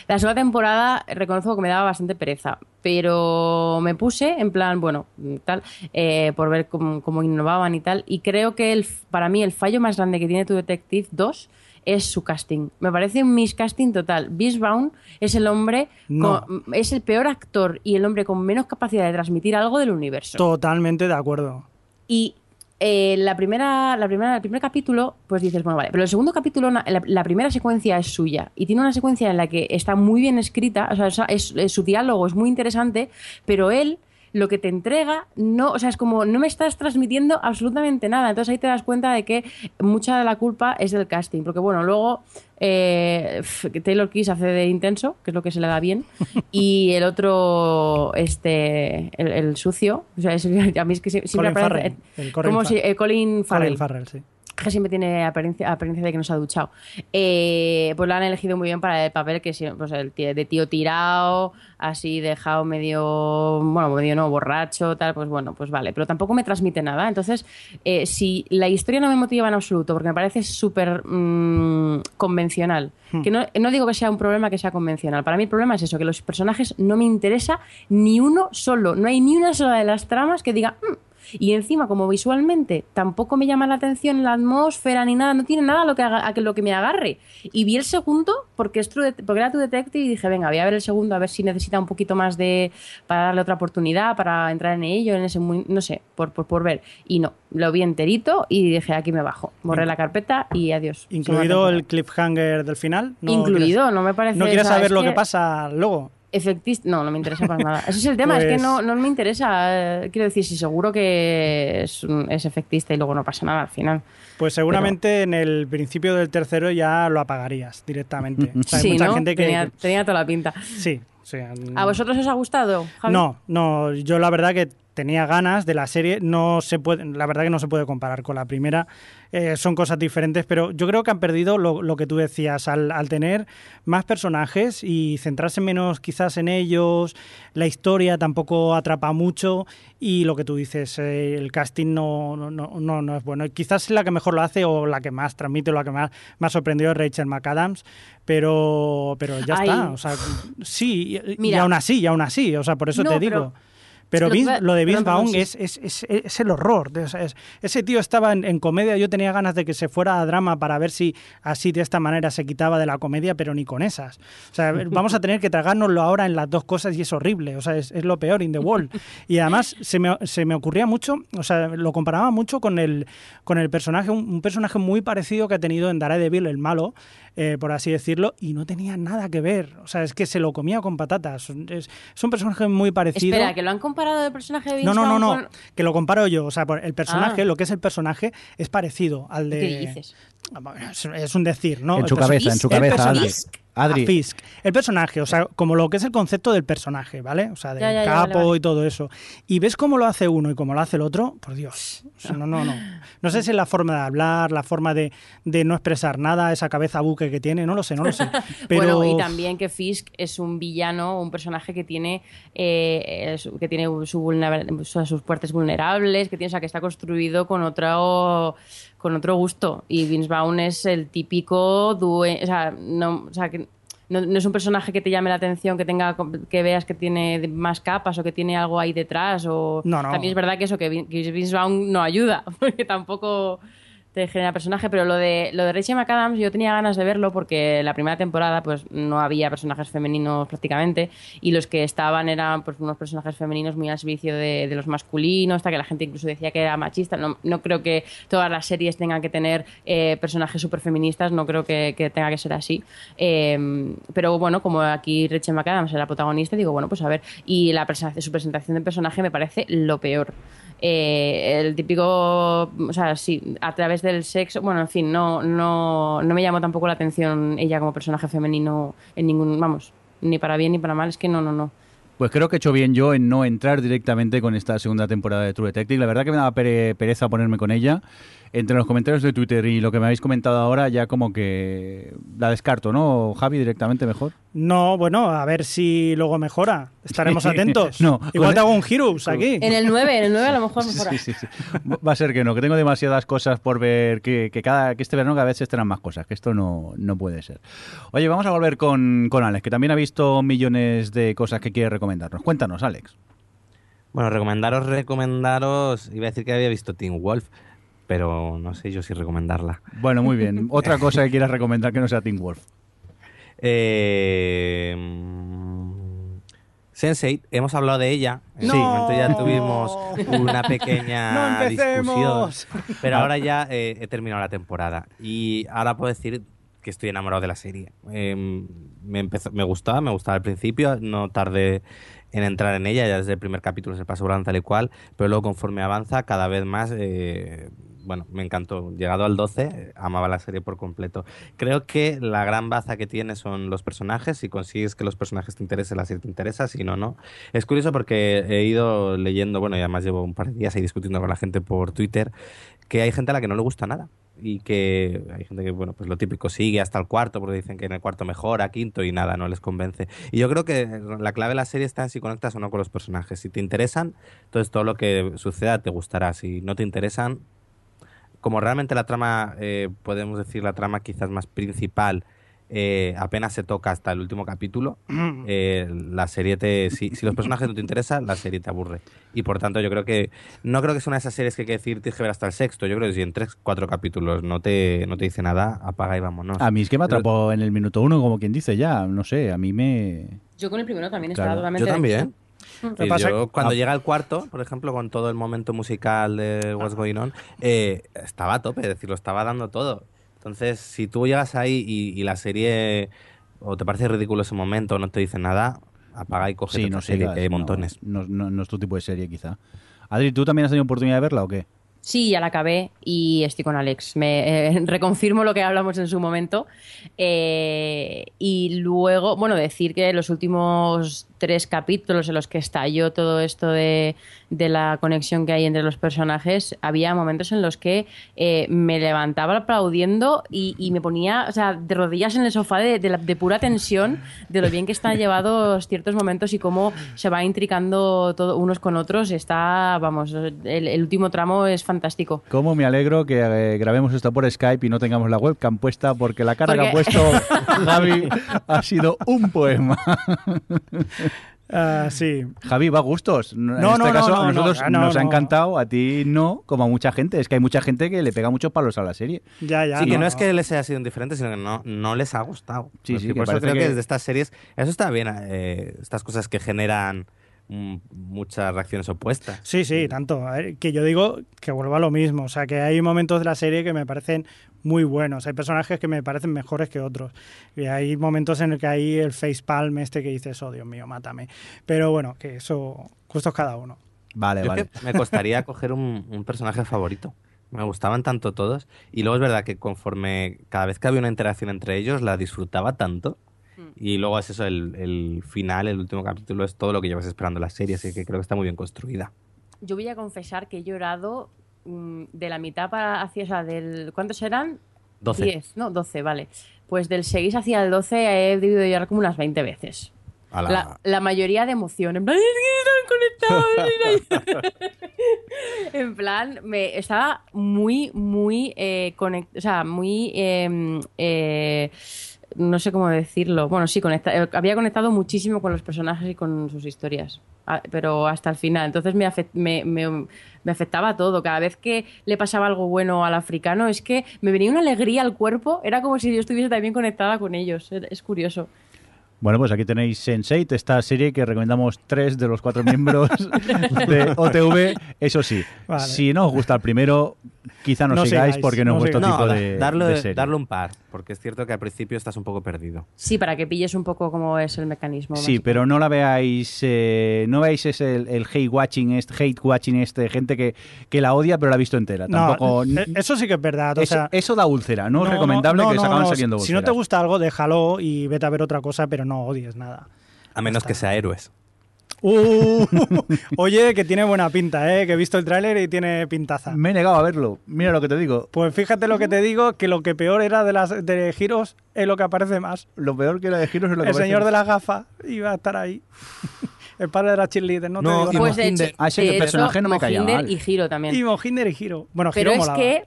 La segunda temporada reconozco que me daba bastante pereza, pero me puse en plan, bueno, tal, eh, por ver cómo, cómo innovaban y tal, y creo que el, para mí el fallo más grande que tiene True Detective 2 es su casting. Me parece un miscasting total. Bisbaum es el hombre,
No.
con- es el peor actor y el hombre con menos capacidad de transmitir algo del universo.
Totalmente de acuerdo.
Y eh, la primera, la primera, el primer capítulo, pues dices, bueno, vale. Pero el segundo capítulo, la, la primera secuencia es suya. Y tiene una secuencia en la que está muy bien escrita. O sea, es- su diálogo es muy interesante, pero él lo que te entrega no, o sea, es como no me estás transmitiendo absolutamente nada. Entonces ahí te das cuenta de que mucha de la culpa es del casting. Porque bueno, luego eh, Taylor Kiss hace de intenso, que es lo que se le da bien, y el otro, este, el, el sucio, o sea, es- a mí es que sie- siempre
Colin
aparece-
Farrell, el Colin
¿cómo
Fa-
se- eh, Colin Farrell.
Colin Farrell, sí.
Que siempre tiene apariencia, apariencia de que no se ha duchado. Eh, pues lo han elegido muy bien para el papel que es pues el tío- de tío tirado, así dejado medio, bueno, medio no, borracho, tal, pues bueno, pues vale. Pero tampoco me transmite nada. Entonces, eh, si la historia no me motiva en absoluto, porque me parece súper mm, convencional, que no, no digo que sea un problema que sea convencional. Para mí el problema es eso, que los personajes no me interesa ni uno solo. No hay ni una sola de las tramas que diga... "Mm, y encima, como visualmente tampoco me llama la atención la atmósfera ni nada, no tiene nada a lo que, haga- a que lo que me agarre. Y vi el segundo porque, es True porque era tu detective y dije, venga, voy a ver el segundo a ver si necesita un poquito más de. para darle otra oportunidad, para entrar en ello, en ese. mu- no sé, por, por, por ver. Y no, lo vi enterito y dije, aquí me bajo. Borré la carpeta y adiós.
Incluido el cliffhanger del final. No
Incluido,
quieres-
no me parece.
No quieres saber lo que pasa luego.
Efectista, no, no me interesa para nada. Ese es el tema, es que
Pues-
no, no me interesa. eh, Quiero decir, si seguro que es, efectista y luego no pasa nada al final.
Pues seguramente en el principio del tercero ya lo apagarías directamente. O sea, hay
sí,
mucha
¿no?
gente que.
tenía, tenía toda la pinta.
Sí, sí.
¿A vosotros os ha gustado, Javi?
No, no, yo la verdad que tenía ganas de la serie. No se puede, la verdad que no se puede comparar con la primera. Eh, son cosas diferentes, pero yo creo que han perdido lo, lo que tú decías al, al, tener más personajes y centrarse menos quizás en ellos. La historia tampoco atrapa mucho y lo que tú dices, eh, el casting no, no, no, no, es bueno. Quizás la que mejor lo hace o la que más transmite o la que más me ha sorprendido es Rachel McAdams, pero, pero ya
Ay.
está. O sea, sí, y
Mira.
aún así, y aún así. O sea, por eso
No,
te digo. Pero
Que
Vince- lo de Vince Vaughn es, es, es, es el horror. ese tío estaba en, en comedia. Yo tenía ganas de que se fuera a drama para ver si así de esta manera se quitaba de la comedia, pero ni con esas. O sea, vamos a tener que tragárnoslo ahora en las dos cosas y es horrible. O sea, es, es lo peor in the wall. Y además se me, se me ocurría mucho, o sea, lo comparaba mucho con el, con el personaje, un, un personaje muy parecido que ha tenido en Daredevil, el malo, eh, por así decirlo, y no tenía nada que ver. O sea, es que se lo comía con patatas. Es, es un personaje muy parecido.
Espera, que lo han comparado del personaje de Vince
No, no, no, no.
con-
Que lo comparo yo. O sea, el personaje,
Ah.
lo que es el personaje, es parecido al de.
¿Qué dices?
Ah, Es, un decir, ¿no?
en su cabeza, en su
el
cabeza, Adri.
A Fisk. El personaje, o sea, como lo que es el concepto del personaje, ¿vale? O sea, del
Ya, ya, ya,
capo
vale, vale.
y todo eso. Y ves cómo lo hace uno y cómo lo hace el otro, por Dios. O sea, no, no, no. No sé si es la forma de hablar, la forma de, de no expresar nada, esa cabeza buque que tiene, no lo sé, no lo sé. Pero
Bueno, y también que Fisk es un villano, un personaje que tiene eh, que tiene su sus partes vulnerables, que tiene, o sea, que está construido con otro con otro gusto. Y Vince Vaughn es el típico due- o sea, no, o sea, que no, no es un personaje que te llame la atención, que tenga que veas que tiene más capas o que tiene algo ahí detrás. O
No, no.
también es verdad que eso que Vince Vaughn no ayuda, porque tampoco te genera personaje, pero lo de lo de Rachel McAdams yo tenía ganas de verlo porque la primera temporada pues no había personajes femeninos prácticamente y los que estaban eran pues unos personajes femeninos muy al servicio de, los masculinos, hasta que la gente incluso decía que era machista. No, no creo que todas las series tengan que tener eh, personajes súper feministas, no creo que, que tenga que ser así. Eh, pero bueno, como aquí Rachel McAdams era protagonista, digo, bueno, pues a ver. Y la su presentación de personaje me parece lo peor. Eh, el típico, o sea, sí, a través del sexo, bueno, en fin, no, no, no me llamó tampoco la atención ella como personaje femenino en ningún, vamos, ni para bien ni para mal, es que no, no, no.
Pues creo que he hecho bien yo en no entrar directamente con esta segunda temporada de True Detective. La verdad que me daba pere- pereza ponerme con ella. Entre los comentarios de Twitter y lo que me habéis comentado ahora, ya como que la descarto, ¿no? Javi, directamente mejor.
no, bueno, a ver si luego mejora. Estaremos atentos.
No,
Igual te hago un Heroes aquí.
En el 9, en el 9 a lo mejor mejora.
Sí, sí, sí. Va a ser que no, que tengo demasiadas cosas por ver, que, que cada, que este verano cada vez se estrenan más cosas, que esto no, no puede ser. Oye, vamos a volver con, con Alex, que también ha visto millones de cosas que quiere recomendarnos. Cuéntanos, Alex.
Bueno, recomendaros, recomendaros. Iba a decir que había visto Teen Wolf, pero no sé yo si recomendarla.
Bueno, muy bien. Otra cosa que quieras recomendar que no sea Teen Wolf.
Eh, Sense8, hemos hablado de ella. En su momento ya tuvimos una pequeña
No
discusión. Pero ahora ya eh, he terminado la temporada. Y ahora puedo decir que estoy enamorado de la serie. Eh, me, empezó, me gustaba, me gustaba al principio. No tardé en entrar en ella. Ya desde el primer capítulo se pasó volando tal y cual. Pero luego conforme avanza, cada vez más... eh, bueno, me encantó. Llegado al 12, eh, amaba la serie por completo. Creo que la gran baza que tiene son los personajes. Si consigues que los personajes te interesen, la serie te interesa. Si no, no. Es curioso porque he ido leyendo, bueno, y además llevo un par de días ahí discutiendo con la gente por Twitter, que hay gente a la que no le gusta nada. Y que hay gente que, bueno, pues lo típico sigue hasta el cuarto, porque dicen que en el cuarto mejora, quinto y nada, no les convence. Y yo creo que la clave de la serie está en si conectas o no con los personajes. Si te interesan, entonces todo lo que suceda te gustará. Si no te interesan, como realmente la trama, eh, podemos decir la trama quizás más principal, eh, apenas se toca hasta el último capítulo, eh, la serie te... Si, si los personajes no te interesan, la serie te aburre. Y por tanto yo creo que... No creo que sea una de esas series que hay que decir tienes que ver hasta el sexto. Yo creo que si en tres, cuatro capítulos no te, no te dice nada, apaga y vámonos.
A mí es que me atrapó en el minuto uno, como quien dice ya. No sé, a mí me...
Yo con el primero también
Claro.
estaba totalmente...
Yo también. Y
pasa-
yo, cuando
Ah.
llega el cuarto, por ejemplo, con todo el momento musical de What's Going On, eh, estaba a tope, es decir, lo estaba dando todo. Entonces, si tú llegas ahí y, y la serie o te parece ridículo ese momento o no te dice nada, apaga y coge
Sí, no
serie, que hay
no,
montones.
No, no- no es tu tipo de serie, quizá. Adri, ¿tú también has tenido oportunidad de verla o qué?
Sí, ya la acabé y estoy con Alex. Me eh, reconfirmo lo que hablamos en su momento. Eh, y luego, bueno, decir que los últimos tres capítulos en los que estalló todo esto de, de la conexión que hay entre los personajes, había momentos en los que eh, me levantaba aplaudiendo y, y me ponía, o sea, de rodillas en el sofá de, de la- de pura tensión de lo bien que están llevados ciertos momentos y cómo se va intricando todo unos con otros. Está, vamos, el, el último tramo es fantástico.
Cómo me alegro que eh, grabemos esto por Skype y no tengamos la webcam puesta porque la cara que ha puesto Javi ha sido un poema.
Ah, sí.
Javi, va a gustos. En este
no,
caso,
no,
a nosotros
no, no,
nos ha encantado, a ti no, como a mucha gente. Es que hay mucha gente que le pega muchos palos a la serie.
Ya, ya.
Sí, que no es que les haya sido indiferente, sino que no, no les ha gustado.
Sí,
Pues
sí,
que por eso creo que...
que-
desde estas series, eso está bien, eh, estas cosas que generan muchas reacciones opuestas.
Sí, sí, tanto. A ver, que yo digo que vuelvo a lo mismo. O sea, que hay momentos de la serie que me parecen muy buenos. Hay personajes que me parecen mejores que otros. Y hay momentos en el que hay el facepalm este que dices, oh Dios mío, mátame. Pero bueno, que eso, gustos cada uno.
Vale,
Yo
vale.
que me costaría coger un, un personaje favorito. Me gustaban tanto todos. Y luego es verdad que conforme cada vez que había una interacción entre ellos, la disfrutaba tanto. Y luego es eso, el, el final, el último capítulo, es todo lo que llevas esperando la serie. Así que creo que está muy bien construida.
Yo voy a confesar que he llorado mm, de la mitad para hacia, o sea, del ¿cuántos eran?
12.
10, no, 12, vale. Pues del 6 hacia el 12 he debido llorar como unas 20 veces.
La-
La, la mayoría de emoción. En plan, "Es que están conectados. mira". en plan, me estaba muy, muy eh, conect- o sea, muy eh, eh, no sé cómo decirlo. Bueno, sí, conecta- eh, había conectado muchísimo con los personajes y con sus historias. Pero hasta el final. Entonces me, afec- me, me- me afectaba todo. Cada vez que le pasaba algo bueno al africano, es que me venía una alegría al cuerpo. Era como si yo estuviese también conectada con ellos. Es- Es curioso.
Bueno, pues aquí tenéis Sense8, esta serie que recomendamos tres de los cuatro miembros de OTV. Eso sí,
Vale.
si no os gusta el primero, quizá no,
No
sigáis,
sigáis,
porque no,
no
es vuestro tipo de,
darle,
de serie.
darle un par, porque es cierto que al principio estás un poco perdido.
Sí, para que pilles un poco cómo es el mecanismo.
Sí, pero no la veáis, eh, no veáis ese, el, el hate watching, este, hate watching este, gente que, que la odia pero la ha visto entera. Tampoco,
No, eh, eso sí que es verdad. O
eso,
sea,
eso da úlcera, no, es recomendable
no,
que se acaban
no,
saliendo
Si no te
úlceras.
gusta algo, déjalo y vete a ver otra cosa, pero no odies nada.
A menos que sea héroes.
Uh, oye, que tiene buena pinta, ¿eh? que he visto el tráiler y tiene pintaza.
Me he negado a verlo, mira lo que te digo.
Pues fíjate lo que te digo, que lo que peor era de las de giros es lo que aparece más.
Lo peor que la de giros es lo que
El señor
parece-
de las gafas iba a estar ahí. El padre de la cheerleader, no,
No,
te digo nada.
Pues de
Mohinder.
hecho,
Ah, ese
de hecho,
personaje no me caía
Mohinder
mal.
y Giro también.
Y Mohinder y Giro. Bueno,
Pero
Giro
es
molaba.
que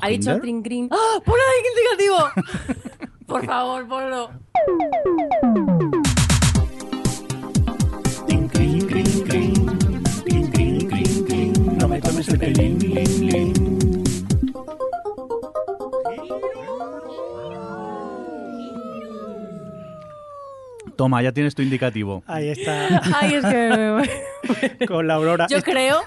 ha dicho. Trin Green. ¡Ah! ¡Pon ahí indicativo! Por favor, ponlo.
Tin, crin, crin, crin. Tin, crin, crin, crin. No me tomes el pelín, lin, lin.
Toma, ya tienes tu indicativo.
Ahí está,
Ay, es que.
con la Aurora.
Yo creo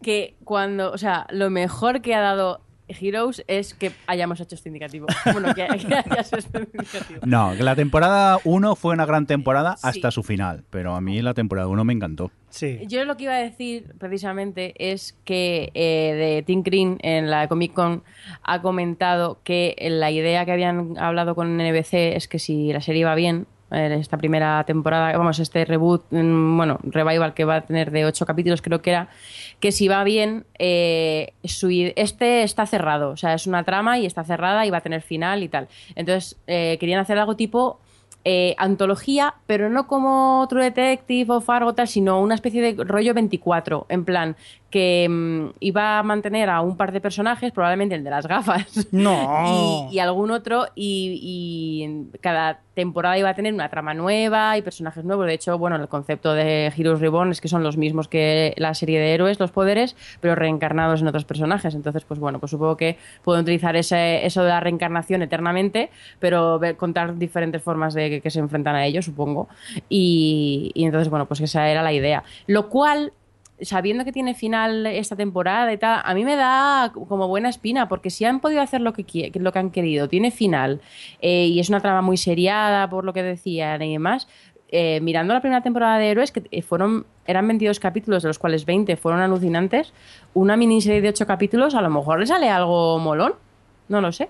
que cuando. O sea, lo mejor que ha dado Heroes es que hayamos hecho este indicativo. Bueno, que, que hayas hecho este indicativo.
No, que la temporada 1 fue una gran temporada
Sí.
hasta su final, pero a mí la temporada 1 me encantó.
Sí.
Yo lo que iba a decir precisamente es que eh, de Tim Green en la Comic Con ha comentado que la idea que habían hablado con NBC es que si la serie va bien, en esta primera temporada, vamos, este reboot, mm, bueno, revival que va a tener de ocho capítulos creo que era, que si va bien, eh, este está cerrado, o sea, es una trama y está cerrada y va a tener final y tal. Entonces, eh, querían hacer algo tipo eh, antología, pero no como True Detective o Fargo tal, sino una especie de rollo 24, en plan que mm, iba a mantener a un par de personajes, probablemente el de las gafas,
No.
y, y algún otro, y, cada temporada iba a tener una trama nueva y personajes nuevos. De hecho, bueno, el concepto de Heroes Reborn es que son los mismos que la serie de héroes, los poderes, pero reencarnados en otros personajes. Entonces, pues bueno, pues supongo que pueden utilizar ese, eso de la reencarnación eternamente, pero ver- contar diferentes formas de que, que se enfrentan a ellos, supongo. Y, y entonces, bueno, pues esa era la idea. Lo cual sabiendo que tiene final esta temporada y tal, a mí me da como buena espina, porque si han podido hacer lo que, lo que han querido, tiene final eh, y es una trama muy seriada por lo que decían y demás, eh, mirando la primera temporada de Héroes, que eh, fueron, eran 22 capítulos, de los cuales 20 fueron alucinantes, una miniserie de 8 capítulos, a lo mejor le sale algo molón. No lo sé.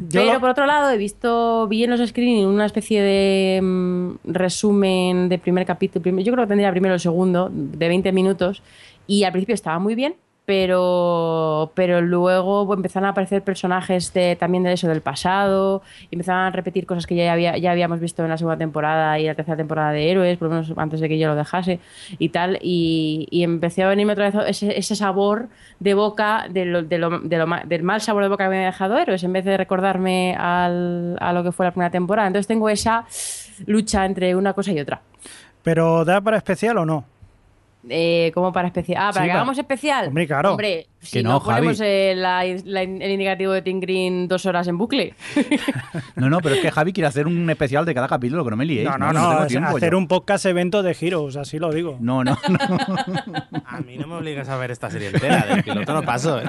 Yo
Pero
lo-
por otro lado, he visto, vi en los screening una especie de mm, resumen de primer capítulo. yo creo que tendría primero el segundo, de 20 minutos. Y al principio estaba muy bien, pero, pero luego empezaron a aparecer personajes de, también de eso, del pasado. Y empezaron a repetir cosas que ya, había, ya habíamos visto en la segunda temporada y la tercera temporada de Héroes, por lo menos antes de que yo lo dejase y tal. Y, y empecé a venirme otra vez ese, ese sabor de boca, del mal sabor de boca que me había dejado Héroes, en vez de recordarme a lo que fue la primera temporada. Entonces tengo esa lucha entre una cosa y otra.
¿Pero da para especial o no?
Eh, como para especial. Ah, para
Sí,
que
para-
hagamos especial.
Hombre, claro.
Hombre, si
no,
no, ponemos eh, la- la- el indicativo de Tim Green dos horas en bucle.
No, no, pero es que Javi quiere hacer un especial de cada capítulo, que no me liéis.
No, no, no.
tiempo
hacer
yo.
un podcast evento de Heroes, así lo digo.
No, no, no.
A mí no me obligas a ver esta serie entera, del piloto no paso, ¿eh?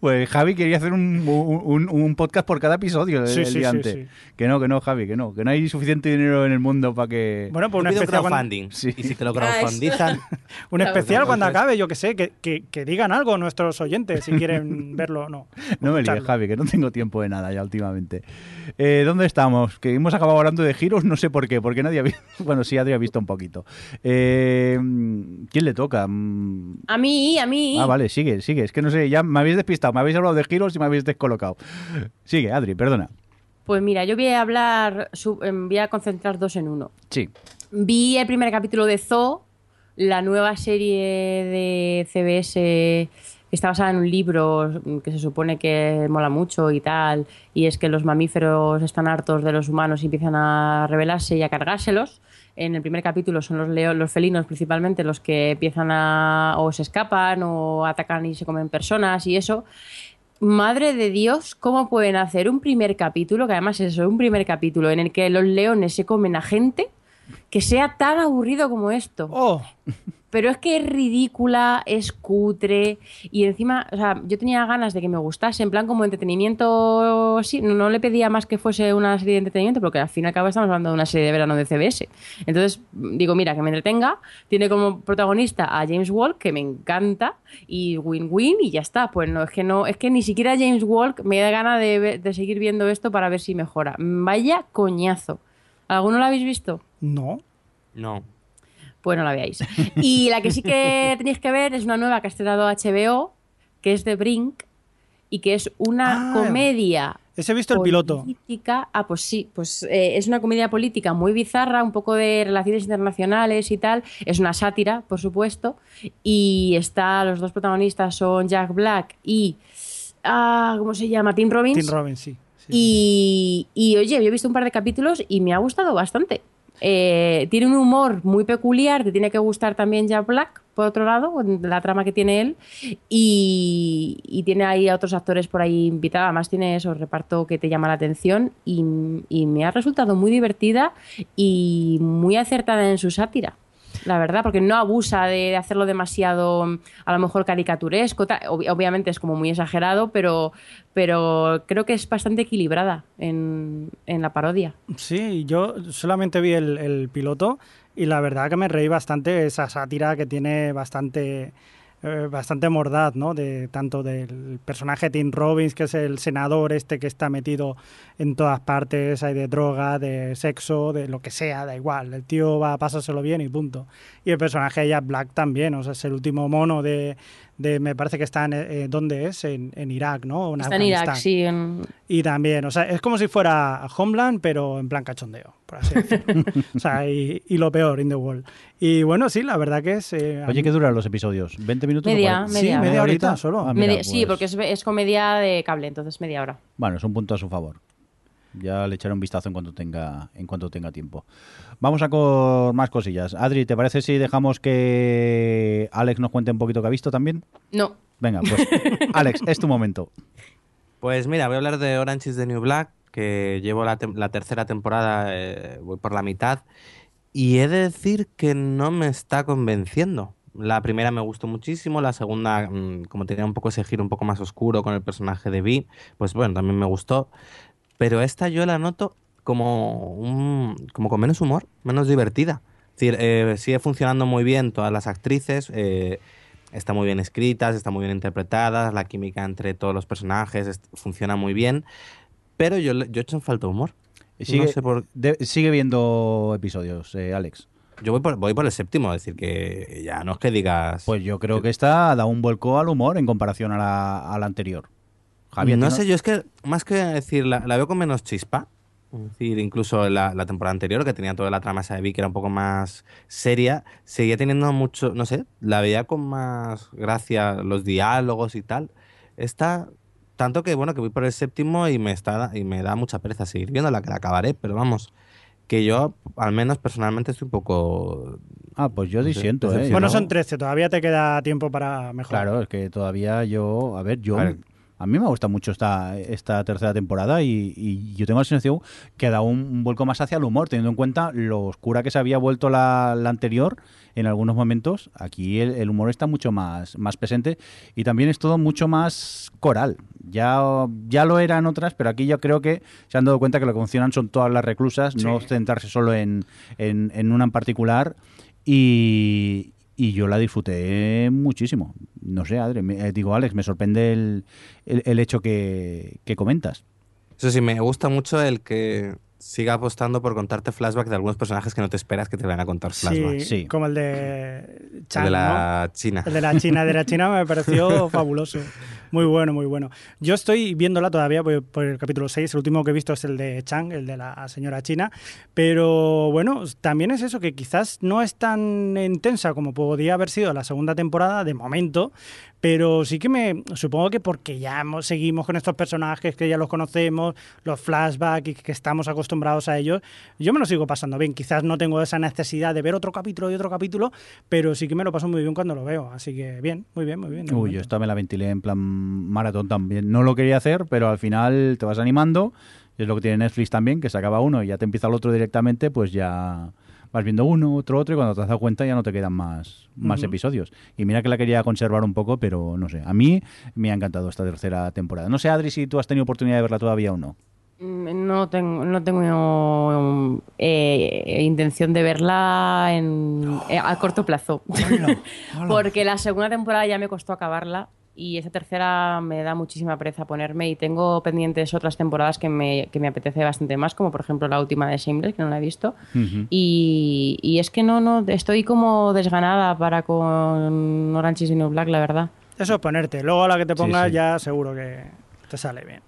Pues Javi quería hacer un, un- un podcast por cada episodio el,
Sí,
el
sí,
día
sí,
antes.
sí.
Que no, que no, Javi, que no. Que no hay suficiente dinero en el mundo para que...
Bueno, pues un especial, cuando,
crowdfunding.
Sí.
Y si te lo
Ah,
crowdfundizan,
un especial cuando acabe, yo que sé, que, que- que digan algo nuestros oyentes si quieren verlo o no.
No me líes. Javi, que no tengo tiempo de nada ya últimamente. Eh, ¿Dónde estamos? Que hemos acabado hablando de giros, no sé por qué, porque nadie ha visto... Bueno, sí, Adri ha visto un poquito. Eh, ¿Quién le toca? Mm,
A mí, a mí.
Ah, vale, sigue, sigue. Es que no sé, ya me habéis despistado, me habéis hablado de giros y me habéis descolocado. Sigue, Adri, perdona.
Pues mira, yo voy a hablar, em, voy a concentrar dos en uno.
Sí.
Vi el primer capítulo de Zoo, la nueva serie de CBS que está basada en un libro que se supone que mola mucho y tal, y es que los mamíferos están hartos de los humanos y empiezan a rebelarse y a cargárselos. En el primer capítulo son los, leo- los felinos principalmente los que empiezan a o se escapan o atacan y se comen personas y eso. Madre de Dios, ¿cómo pueden hacer un primer capítulo, que además es eso, un primer capítulo en el que los leones se comen a gente, que sea tan aburrido como esto?
Oh,
Pero es que es ridícula, es cutre y encima, o sea, yo tenía ganas de que me gustase, en plan como entretenimiento, sí, no, no le pedía más que fuese una serie de entretenimiento, porque al fin y al cabo estamos hablando de una serie de verano de CBS. Entonces, digo, mira, que me entretenga, tiene como protagonista a James Walk, que me encanta, y win-win y ya está. Pues no, es que no, es que ni siquiera James Walk me da ganas de, de seguir viendo esto para ver si mejora. Vaya coñazo. ¿Alguno lo habéis visto?
No.
no.
Pues no la veáis. Y la que sí que tenéis que ver es una nueva que ha estrenado HBO, que es de Brink, y que es una
Ah,
comedia.
Ese he visto el piloto.
Política. Ah, pues sí, pues eh, es una comedia política muy bizarra, un poco de relaciones internacionales y tal. Es una sátira, por supuesto. Y está, los dos protagonistas son Jack Black y. Ah, ¿Cómo se llama? Tim Robbins.
Tim Robbins, sí. sí.
Y, y, oye, yo he visto un par de capítulos y me ha gustado bastante. Eh, tiene un humor muy peculiar, te tiene que gustar también Jack Black, por otro lado, la trama que tiene él. Y, y tiene ahí a otros actores por ahí invitados. Además, tiene eso, reparto que te llama la atención. Y, y me ha resultado muy divertida y muy acertada en su sátira. La verdad, porque no abusa de, hacerlo demasiado, a lo mejor caricaturesco. obviamente es como muy exagerado, pero, pero creo que es bastante equilibrada en, en la parodia.
Sí, yo solamente vi el piloto y la verdad que me reí bastante esa sátira que tiene bastante eh, bastante mordaz, ¿no? De tanto del personaje Tim Robbins, que es el senador este que está metido en todas partes, hay de droga, de sexo, de lo que sea, da igual. El tío va a pasárselo bien y punto. Y el personaje de Jack Black también, o sea, es el último mono de, de me parece que está en, eh, ¿dónde es? En, en Irak, ¿no? O
Está en Irak, sí. en-
Y también, o sea, es como si fuera Homeland, pero en plan cachondeo, por así decirlo. o sea, y, y lo peor, in the world. Y bueno, sí, la verdad que es... eh,
Oye,
mí-
¿qué duran los episodios? ¿20 minutos? o
Media,
40?
Sí,
media.
media horita solo.
Ah, mira,
media- Sí,
pues-
porque es, es comedia de cable, entonces media hora.
Bueno, es un punto a su favor. Ya le echaré un vistazo en cuanto tenga, en cuanto tenga tiempo. Vamos a con más cosillas. Adri, ¿te parece si dejamos que Alex nos cuente un poquito que ha visto también?
No,
Venga, pues Alex, es tu momento.
Pues mira, voy a hablar de Orange is the New Black, que llevo la, tem- la tercera temporada, eh, voy por la mitad, y he de decir que no me está convenciendo. La primera me gustó muchísimo, la segunda, mm, como tenía un poco ese giro un poco más oscuro con el personaje de Vi, pues bueno, también me gustó. Pero esta yo la noto como, un, como con menos humor, menos divertida. Es decir, eh, sigue funcionando muy bien todas las actrices, eh, están muy bien escritas, están muy bien interpretadas, la química entre todos los personajes funciona muy bien, pero yo, yo he hecho en falta humor.
Sigue,
No sé por-
de- sigue viendo episodios, eh, Alex.
Yo voy por, voy por el séptimo, es decir, que ya no es que digas...
Pues yo creo que esta da un vuelco al humor en comparación a la, a la anterior. Javier,
no
¿tú
sé, yo es que más que decir, la, la veo con menos chispa. Es decir, incluso la, la temporada anterior, que tenía toda la trama esa de Vic, que era un poco más seria, seguía teniendo mucho, no sé, la veía con más gracia los diálogos y tal. Esta, tanto que bueno, que voy por el séptimo y me, está, y me da mucha pereza seguir viendo la que la acabaré, pero vamos, que yo al menos personalmente estoy un poco...
Ah, pues yo
No sé,
disiento, ¿eh?
Bueno, son 13, todavía te queda tiempo para mejorar.
Claro, es que todavía yo, a ver, yo,
A ver.
A mí me gusta mucho esta, esta tercera temporada y, y yo tengo la sensación que da un, un vuelco más hacia el humor, teniendo en cuenta lo oscura que se había vuelto la, la anterior en algunos momentos. Aquí el, el humor está mucho más, más presente y también es todo mucho más coral. Ya, ya lo era en otras, pero aquí yo creo que se han dado cuenta que lo que funcionan son todas las reclusas, no centrarse solo en, en, en una en particular. Y, y yo la disfruté muchísimo. No sé, Adri, me- eh, digo, Alex, me sorprende el, el, el hecho que, que comentas.
Eso sí, me gusta mucho el que siga apostando por contarte flashbacks de algunos personajes que no te esperas que te van a contar flashbacks.
Sí,
Sí.
como el de
El
Chan,
de
¿no?
la China.
El de la China, el de la China me pareció fabuloso. Muy bueno, muy bueno. Yo estoy viéndola todavía por, por el capítulo 6. El último que he visto es el de Chang, el de la señora China. Pero bueno, también es eso, que quizás no es tan intensa como podría haber sido la segunda temporada de momento. Pero sí que me. Supongo que porque ya seguimos con estos personajes que ya los conocemos, los flashbacks y que estamos acostumbrados a ellos, yo me lo sigo pasando bien. Quizás no tengo esa necesidad de ver otro capítulo y otro capítulo, pero sí que me lo paso muy bien cuando lo veo. Así que bien, muy bien, muy bien.
Uy, yo esta me la ventilé en plan maratón también. No lo quería hacer, pero al final te vas animando. Es lo que tiene Netflix también, que se acaba uno y ya te empieza el otro directamente, pues ya vas viendo uno, otro, otro, y cuando te has dado cuenta ya no te quedan más, más episodios. Y mira que la quería conservar un poco, pero no sé. A mí me ha encantado esta tercera temporada. No sé, Adri, si tú has tenido oportunidad de verla todavía o no.
Mm, No tengo, no tengo eh, intención de verla en, eh, a corto plazo. Porque la segunda temporada ya me costó acabarla y esa tercera me da muchísima pereza ponerme y tengo pendientes otras temporadas que me, que me apetece bastante más, como por ejemplo la última de Shameless, que no la he visto. Y, y es que no, no, estoy como desganada para con Orange is the New Black, la verdad.
Eso es ponerte. Luego a la que te
Sí,
pongas
sí.
ya seguro que te sale bien.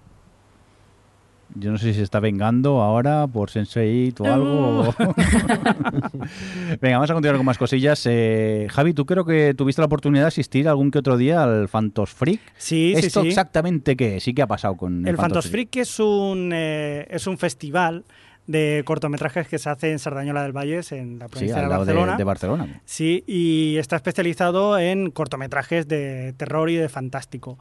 Yo no sé si se está vengando ahora por Sense8 o algo. Venga, vamos a continuar con más cosillas. Eh, Javi, tú creo que tuviste la oportunidad de asistir algún que otro día al Phantos Freak.
Sí, sí,
¿Esto
sí.
exactamente qué? ¿Sí qué ha pasado con el,
El Phantos Freak es un, eh, es un festival de cortometrajes que se hace en Sardañola del Valles, en la
Sí,
provincia
al
de
lado de,
Barcelona.
de Barcelona.
Sí, y está especializado en cortometrajes de terror y de fantástico.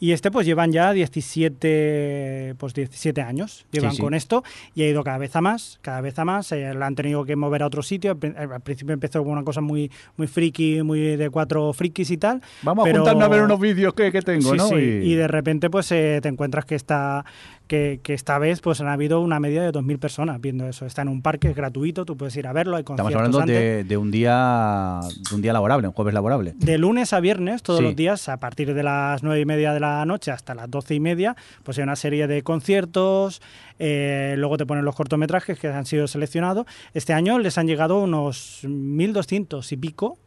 Y este pues llevan ya 17, pues 17 años, llevan
sí.
con esto y ha ido cada vez a más, cada vez a más. Eh, la han tenido que mover a otro sitio. Al prin- Al principio empezó con una cosa muy, muy friki, muy de cuatro frikis y tal.
Vamos
pero-
a juntarnos a ver unos vídeos que, que tengo,
Sí,
¿no?
sí, Y de repente pues eh, te encuentras que esta, que, que esta vez pues han habido una media de 2.000 personas viendo eso. Está en un parque, es gratuito, tú puedes ir a verlo, hay
Estamos
conciertos
hablando
antes.
de, de un día de un día laborable, un jueves laborable.
De lunes a viernes, todos
Sí.
los días, a partir de las nueve y media de la noche hasta las doce y media, pues hay una serie de conciertos, eh, luego te ponen los cortometrajes que han sido seleccionados. Este año les han llegado unos 1.200 y pico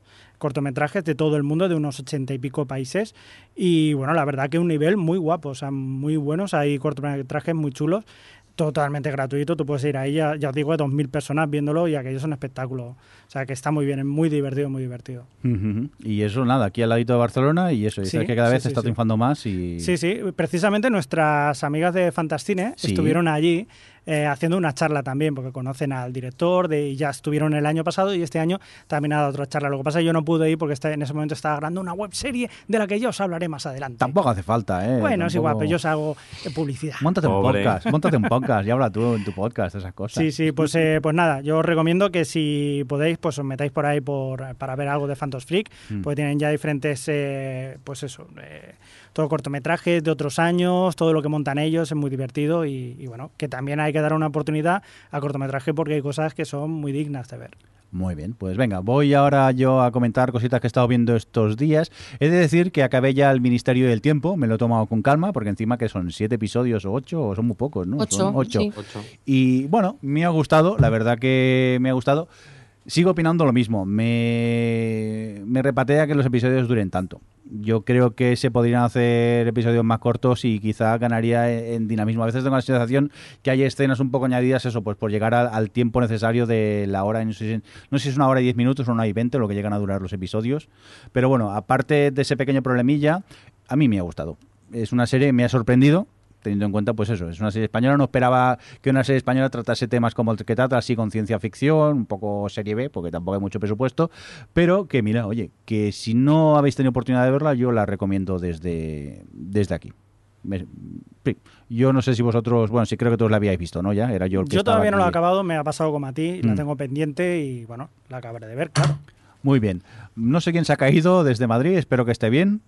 cortometrajes de todo el mundo, de unos ochenta y pico países. Y bueno, la verdad que un nivel muy guapo, o muy buenos. Hay cortometrajes muy chulos, totalmente gratuito. Tú puedes ir ahí, ya, ya os digo, 2.000 personas viéndolo y aquello es un espectáculo. O sea, que está muy bien, es muy divertido, muy divertido.
Y eso, nada, aquí al ladito de Barcelona y eso. Y
Sí,
sabes que cada vez
sí,
está
sí.
triunfando más y...
Sí, sí, precisamente nuestras amigas de Fantascine estuvieron allí eh, haciendo una charla también, porque conocen al director, de, y ya estuvieron el año pasado y este año también ha dado otra charla. Lo que pasa es que yo no pude ir porque está- en ese momento estaba grabando una web serie de la que yo os hablaré más adelante.
Tampoco hace falta, ¿eh?
Bueno, es igual, pero yo os hago eh, publicidad.
Móntate un podcast, móntate un podcast y habla tú en tu podcast, esas cosas.
Sí, sí, pues, eh, pues nada, yo os recomiendo que si podéis, pues os metáis por ahí por, para ver algo de Phantos Freak,
Mm.
porque tienen ya diferentes, eh, pues eso, eh, todo cortometrajes de otros años, todo lo que montan ellos es muy divertido y, y bueno, que también hay que dar una oportunidad a cortometraje porque hay cosas que son muy dignas de ver.
Muy bien, pues venga, voy ahora yo a comentar cositas que he estado viendo estos días. He de decir que acabé ya el Ministerio del Tiempo, me lo he tomado con calma, porque encima que son siete episodios o ocho, o son muy pocos, ¿no?
Ocho,
Son ocho.
sí.
Ocho.
Y bueno, me ha gustado, la verdad que me ha gustado. Sigo opinando lo mismo, me, me repatea que los episodios duren tanto. Yo creo que se podrían hacer episodios más cortos y quizá ganaría en, en dinamismo. A veces tengo la sensación que hay escenas un poco añadidas, eso, pues por llegar al, al tiempo necesario de la hora, no sé, si, no sé si es una hora y diez minutos o una hora y veinte lo que llegan a durar los episodios. Pero bueno, aparte de ese pequeño problemilla, a mí me ha gustado. Es una serie que me ha sorprendido, teniendo en cuenta, pues eso, es una serie española. No esperaba que una serie española tratase temas como el que trata, así con ciencia ficción, un poco serie B, porque tampoco hay mucho presupuesto, pero que mira, oye, que si no habéis tenido oportunidad de verla, yo la recomiendo desde, desde aquí. Me-. Yo no sé si vosotros, bueno, sí creo que todos la habíais visto, ¿no? Ya, era yo el que
Yo todavía no lo he acabado, me ha pasado como a ti, la
Mm.
tengo pendiente y bueno, la acabaré de ver, claro.
Muy bien. No sé quién se ha caído desde Madrid, espero que esté bien.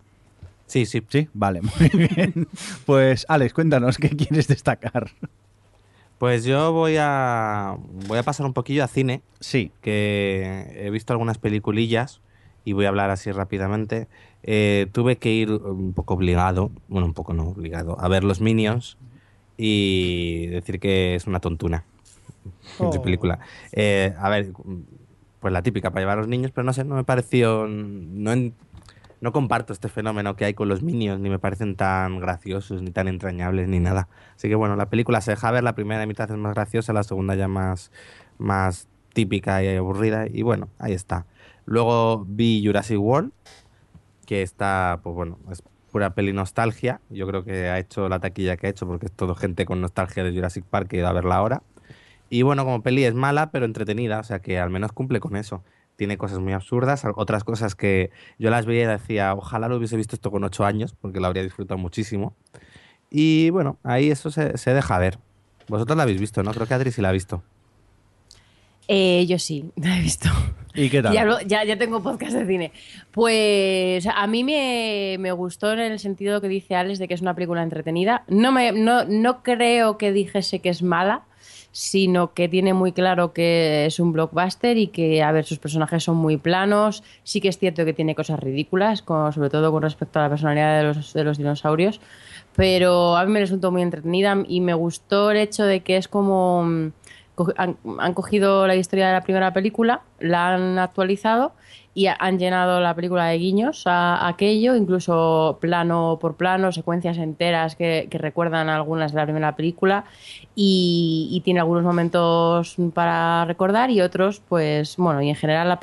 Sí, sí.
Sí, vale, muy bien. Pues Alex, cuéntanos qué quieres destacar.
Pues yo voy a voy a pasar un poquillo a cine,
Sí,
que he visto algunas peliculillas y voy a hablar así rápidamente. Eh, tuve que ir un poco obligado, bueno, un poco no obligado, a ver los Minions y decir que es una tontuna de
Oh.
película. Eh, a ver, pues la típica para llevar a los niños, pero no sé, no me pareció, no, no comparto este fenómeno que hay con los Minions, ni me parecen tan graciosos, ni tan entrañables, ni nada. Así que bueno, la película se deja ver, la primera mitad es más graciosa, la segunda ya más, más típica y aburrida, y bueno, ahí está. Luego vi Jurassic World, que está, pues bueno, es pura peli nostalgia. Yo creo que ha hecho la taquilla que ha hecho, porque es todo gente con nostalgia de Jurassic Park que ido a verla ahora. Y bueno, como peli es mala, pero entretenida, o sea que al menos cumple con eso. Tiene cosas muy absurdas, otras cosas que yo las veía y decía, ojalá lo hubiese visto esto con ocho años, porque lo habría disfrutado muchísimo. Y bueno, ahí eso se, se deja ver. Vosotros la habéis visto, ¿no? Creo que Adri sí la ha visto.
Eh, yo sí, la he visto.
¿y qué tal?
Ya, ya, ya tengo podcast de cine. Pues a mí me, me gustó en el sentido que dice Alex de que es una película entretenida. No, me, no, no creo que dijese que es mala, sino que tiene muy claro que es un blockbuster y que, a ver, sus personajes son muy planos. Sí que es cierto que tiene cosas ridículas, sobre todo con respecto a la personalidad de los, de los dinosaurios. Pero a mí me resultó muy entretenida y me gustó el hecho de que es como mm, han, han cogido la historia de la primera película, la han actualizado y ha- han llenado la película de guiños a, aquello, incluso plano por plano, secuencias enteras que, recuerdan algunas de la primera película y, tiene algunos momentos para recordar y otros, pues bueno, y en general la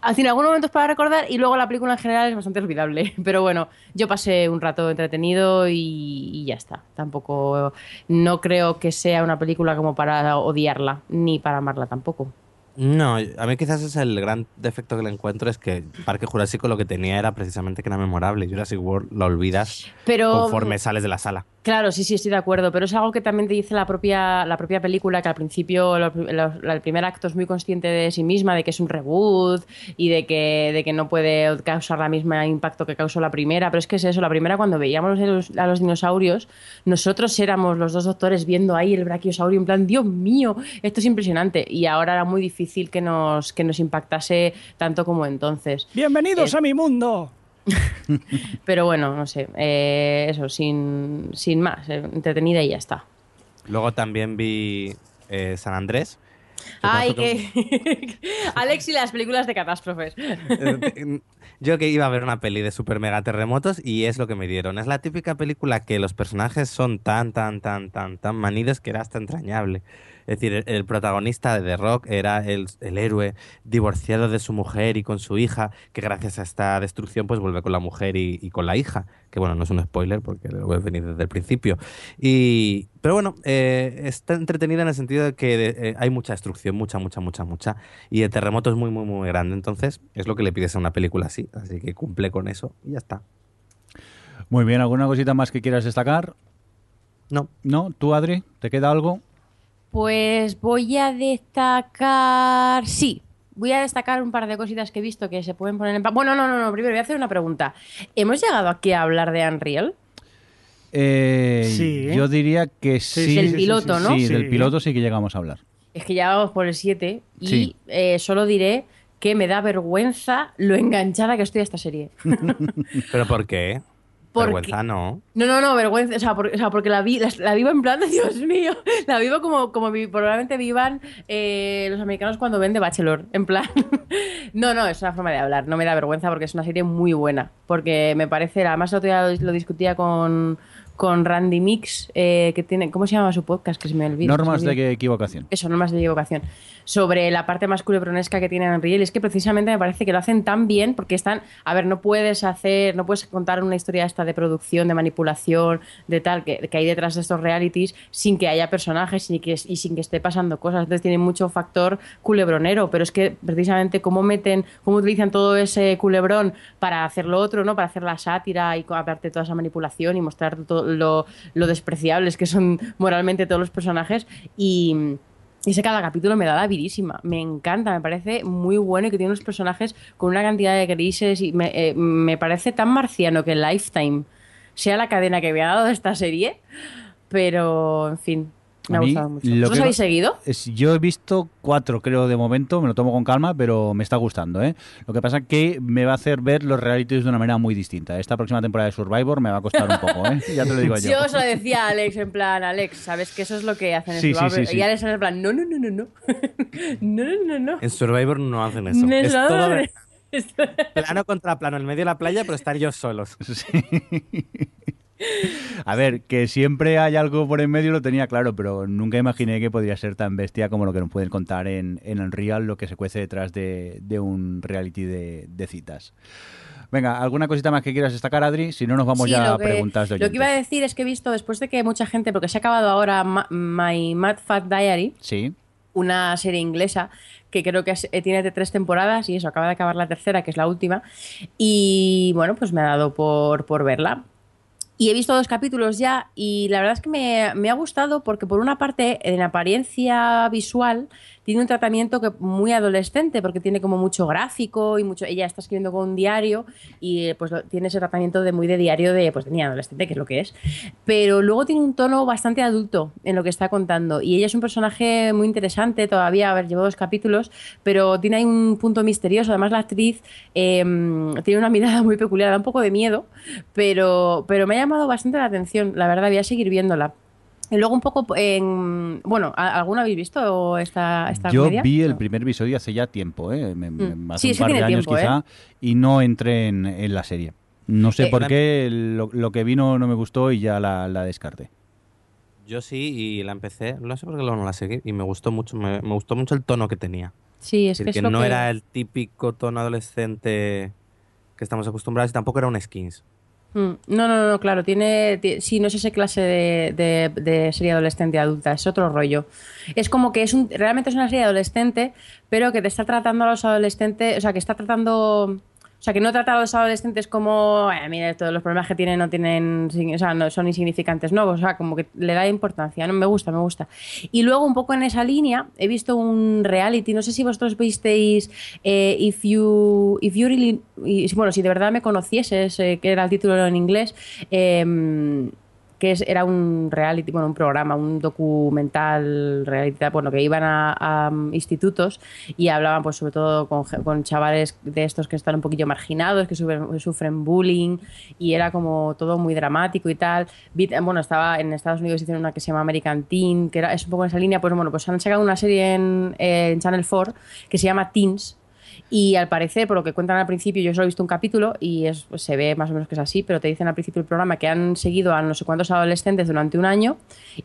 ah, tiene algunos momentos para recordar y luego la película en general es bastante olvidable, pero bueno, yo pasé un rato entretenido y, y ya está. Tampoco, no creo que sea una película como para odiarla, ni para amarla tampoco.
No, a mí quizás es el gran defecto que le encuentro es que Parque Jurásico lo que tenía era precisamente que era memorable. Jurassic World lo olvidas
Pero
conforme sales de la sala.
Claro, sí, sí, estoy de acuerdo, pero es algo que también te dice la propia, la propia película, que al principio lo- lo- el primer acto es muy consciente de sí misma, de que es un reboot y de que, de que no puede causar la misma impacto que causó la primera, pero es que es eso, la primera cuando veíamos los- a los dinosaurios, nosotros éramos los dos doctores viendo ahí el brachiosaurio en plan, Dios mío, esto es impresionante, y ahora era muy difícil que nos, que nos impactase tanto como entonces.
Bienvenidos
Eh,
a mi mundo.
Pero bueno, no sé, eh, eso, sin, sin más, eh, entretenida y ya está.
Luego también vi eh, San Andrés.
Ay, que. Alex y las películas de catástrofes.
Yo que iba a ver una peli de super mega terremotos y es lo que me dieron. Es la típica película que los personajes son tan, tan, tan, tan, tan manidos que era hasta entrañable. Es decir, el, el protagonista de The Rock era el, el héroe divorciado de su mujer y con su hija, que gracias a esta destrucción pues vuelve con la mujer y, y con la hija. Que bueno, no es un spoiler porque lo voy a venir desde el principio. Y, pero bueno, eh, está entretenida en el sentido de que eh, hay mucha destrucción, mucha, mucha, mucha, mucha. Y el terremoto es muy, muy, muy grande. Entonces, es lo que le pides a una película así. Así que cumple con eso y ya está.
Muy bien, ¿alguna cosita más que quieras destacar?
No,
¿No? ¿Tú, Adri? ¿Te queda algo?
Pues voy a destacar. Sí, voy a destacar un par de cositas que he visto que se pueden poner en. Bueno, no, no, no. Primero voy a hacer una pregunta. ¿Hemos llegado aquí a hablar de Unreal?
Eh,
Sí.
Yo diría que sí.
sí,
Del
sí,
piloto,
sí,
¿no?
Sí,
Sí.
del piloto sí que llegamos a hablar.
Es que ya vamos por el 7 y
Sí.
eh, solo diré que me da vergüenza lo enganchada que estoy a esta serie.
¿Pero por qué?
Porque-
Vergüenza no.
No, no, no, vergüenza. O sea, por- o sea, porque la, vi, la, la vivo en plan de Dios mío. La vivo como, como vi- probablemente vivan eh, los americanos cuando ven The Bachelor. En plan. No, no, es una forma de hablar. No me da vergüenza porque es una serie muy buena. Porque me parece. Además, el otro día lo, lo discutía con, con Randy Mix, eh, que tiene. ¿Cómo se llama su podcast? Que se me olvida.
Normas
me
de
olvida.
que- equivocación.
Eso, normas de equivocación. Sobre la parte más culebronesca que tiene Unreal. Es que precisamente me parece que lo hacen tan bien porque están. A ver, no puedes hacer. No puedes contar una historia esta de producción, de manipulación, de tal, que, que hay detrás de estos realities sin que haya personajes y, que, y sin que esté pasando cosas. Entonces tiene mucho factor culebronero. Pero es que precisamente cómo meten. Cómo utilizan todo ese culebrón para hacer lo otro, ¿no? Para hacer la sátira y aparte toda esa manipulación y mostrar todo lo, despreciables que son moralmente todos los personajes. Y. Y ese cada capítulo me da la virísima. Me encanta, me parece muy bueno y que tiene unos personajes con una cantidad de grises y me, eh, me parece tan marciano que Lifetime sea la cadena que me ha dado esta serie. Pero, en fin, me
A
ha
mí,
gustado mucho.
lo
¿Vosotros
que-
habéis seguido?
Es- yo he visto cuatro, creo, de momento. Me lo tomo con calma, pero me está gustando. ¿eh? Lo que pasa es que me va a hacer ver los realities de una manera muy distinta. Esta próxima temporada de Survivor me va a costar un poco. ¿eh? Ya te lo digo yo.
Yo os lo decía a Alex, en plan, Alex, ¿sabes que eso es lo que hacen en
Sí,
Survivor?
sí, sí.
Y Alex en plan, no, no, no, no, no. no, no, no, no.
En Survivor no hacen eso.
No,
es
no,
todo
no.
plano contra plano, en medio de la playa, pero estar ellos solos.
Sí. A ver, que siempre hay algo por en medio lo tenía claro, pero nunca imaginé que podría ser tan bestia como lo que nos pueden contar en, en Unreal, lo que se cuece detrás de, de un reality de, de citas. Venga, ¿alguna cosita más que quieras destacar, Adri? Si no, nos vamos
Sí,
ya a
que-
preguntas de
Lo que iba a decir es que he visto, después de que mucha gente, porque se ha acabado ahora Ma- My Mad Fat Diary,
Sí,
una serie inglesa que creo que es- eh, tiene de tres temporadas y eso, acaba de acabar la tercera, que es la última. Y bueno, pues me ha dado por, por verla. Y he visto dos capítulos ya y la verdad es que me, me ha gustado porque por una parte en apariencia visual tiene un tratamiento que muy adolescente porque tiene como mucho gráfico y mucho ella está escribiendo con un diario y pues tiene ese tratamiento de muy de diario de pues de niña adolescente que es lo que es. Pero luego tiene un tono bastante adulto en lo que está contando y ella es un personaje muy interesante todavía. A ver llevo dos capítulos pero tiene ahí un punto misterioso. Además la actriz eh, tiene una mirada muy peculiar da un poco de miedo pero pero me ha llamado bastante la atención la verdad voy a seguir viéndola y luego un poco en... Bueno, ¿a- ¿alguno habéis visto esta, esta
yo
comedia?
vi el primer episodio hace ya tiempo, ¿eh? Me- me-
Mm.
hace
Sí,
un
que
par de años
tiempo,
quizá, y no entré en, en la serie. No sé
Eh,
por qué, lo, lo que vino no me gustó y ya la, la descarté.
Yo sí, y la empecé, no sé por qué luego no la seguí, y me gustó mucho, me, me gustó mucho el tono que tenía.
Sí, es
Es
que
decir,
es
que
lo
no
que-
era el típico tono adolescente que estamos acostumbrados y tampoco era un skins.
Mm, No, no, no, claro, tiene, ti- sí, no es esa clase de, de- de serie adolescente adulta, es otro rollo. Es como que es un, realmente es una serie adolescente, pero que te está tratando a los adolescentes, o sea, que está tratando, sea, que no trata a los adolescentes como, "Eh, mira, todos los problemas que tienen no tienen, o sea, no son insignificantes nuevos, o sea, como que le da importancia, no me gusta, me gusta. Y luego un poco en esa línea he visto un reality, no sé si vosotros visteis eh, If You If You Really, bueno, si de verdad me conocieses, eh, que era el título en inglés, em, que es- era un reality, bueno, un programa, un documental reality, bueno, que iban a, um, institutos y hablaban pues sobre todo con, con chavales de estos que están un poquillo marginados, que sufren, bullying y era como todo muy dramático y tal. Bueno, estaba en Estados Unidos hicieron una que se llama American Teen, que era, es un poco en esa línea, pues bueno, pues han sacado una serie en, en Channel 4 que se llama Teens, y al parecer, por lo que cuentan al principio, yo solo he visto un capítulo y es, pues, se ve más o menos que es así, pero te dicen al principio del programa que han seguido a no sé cuántos adolescentes durante un año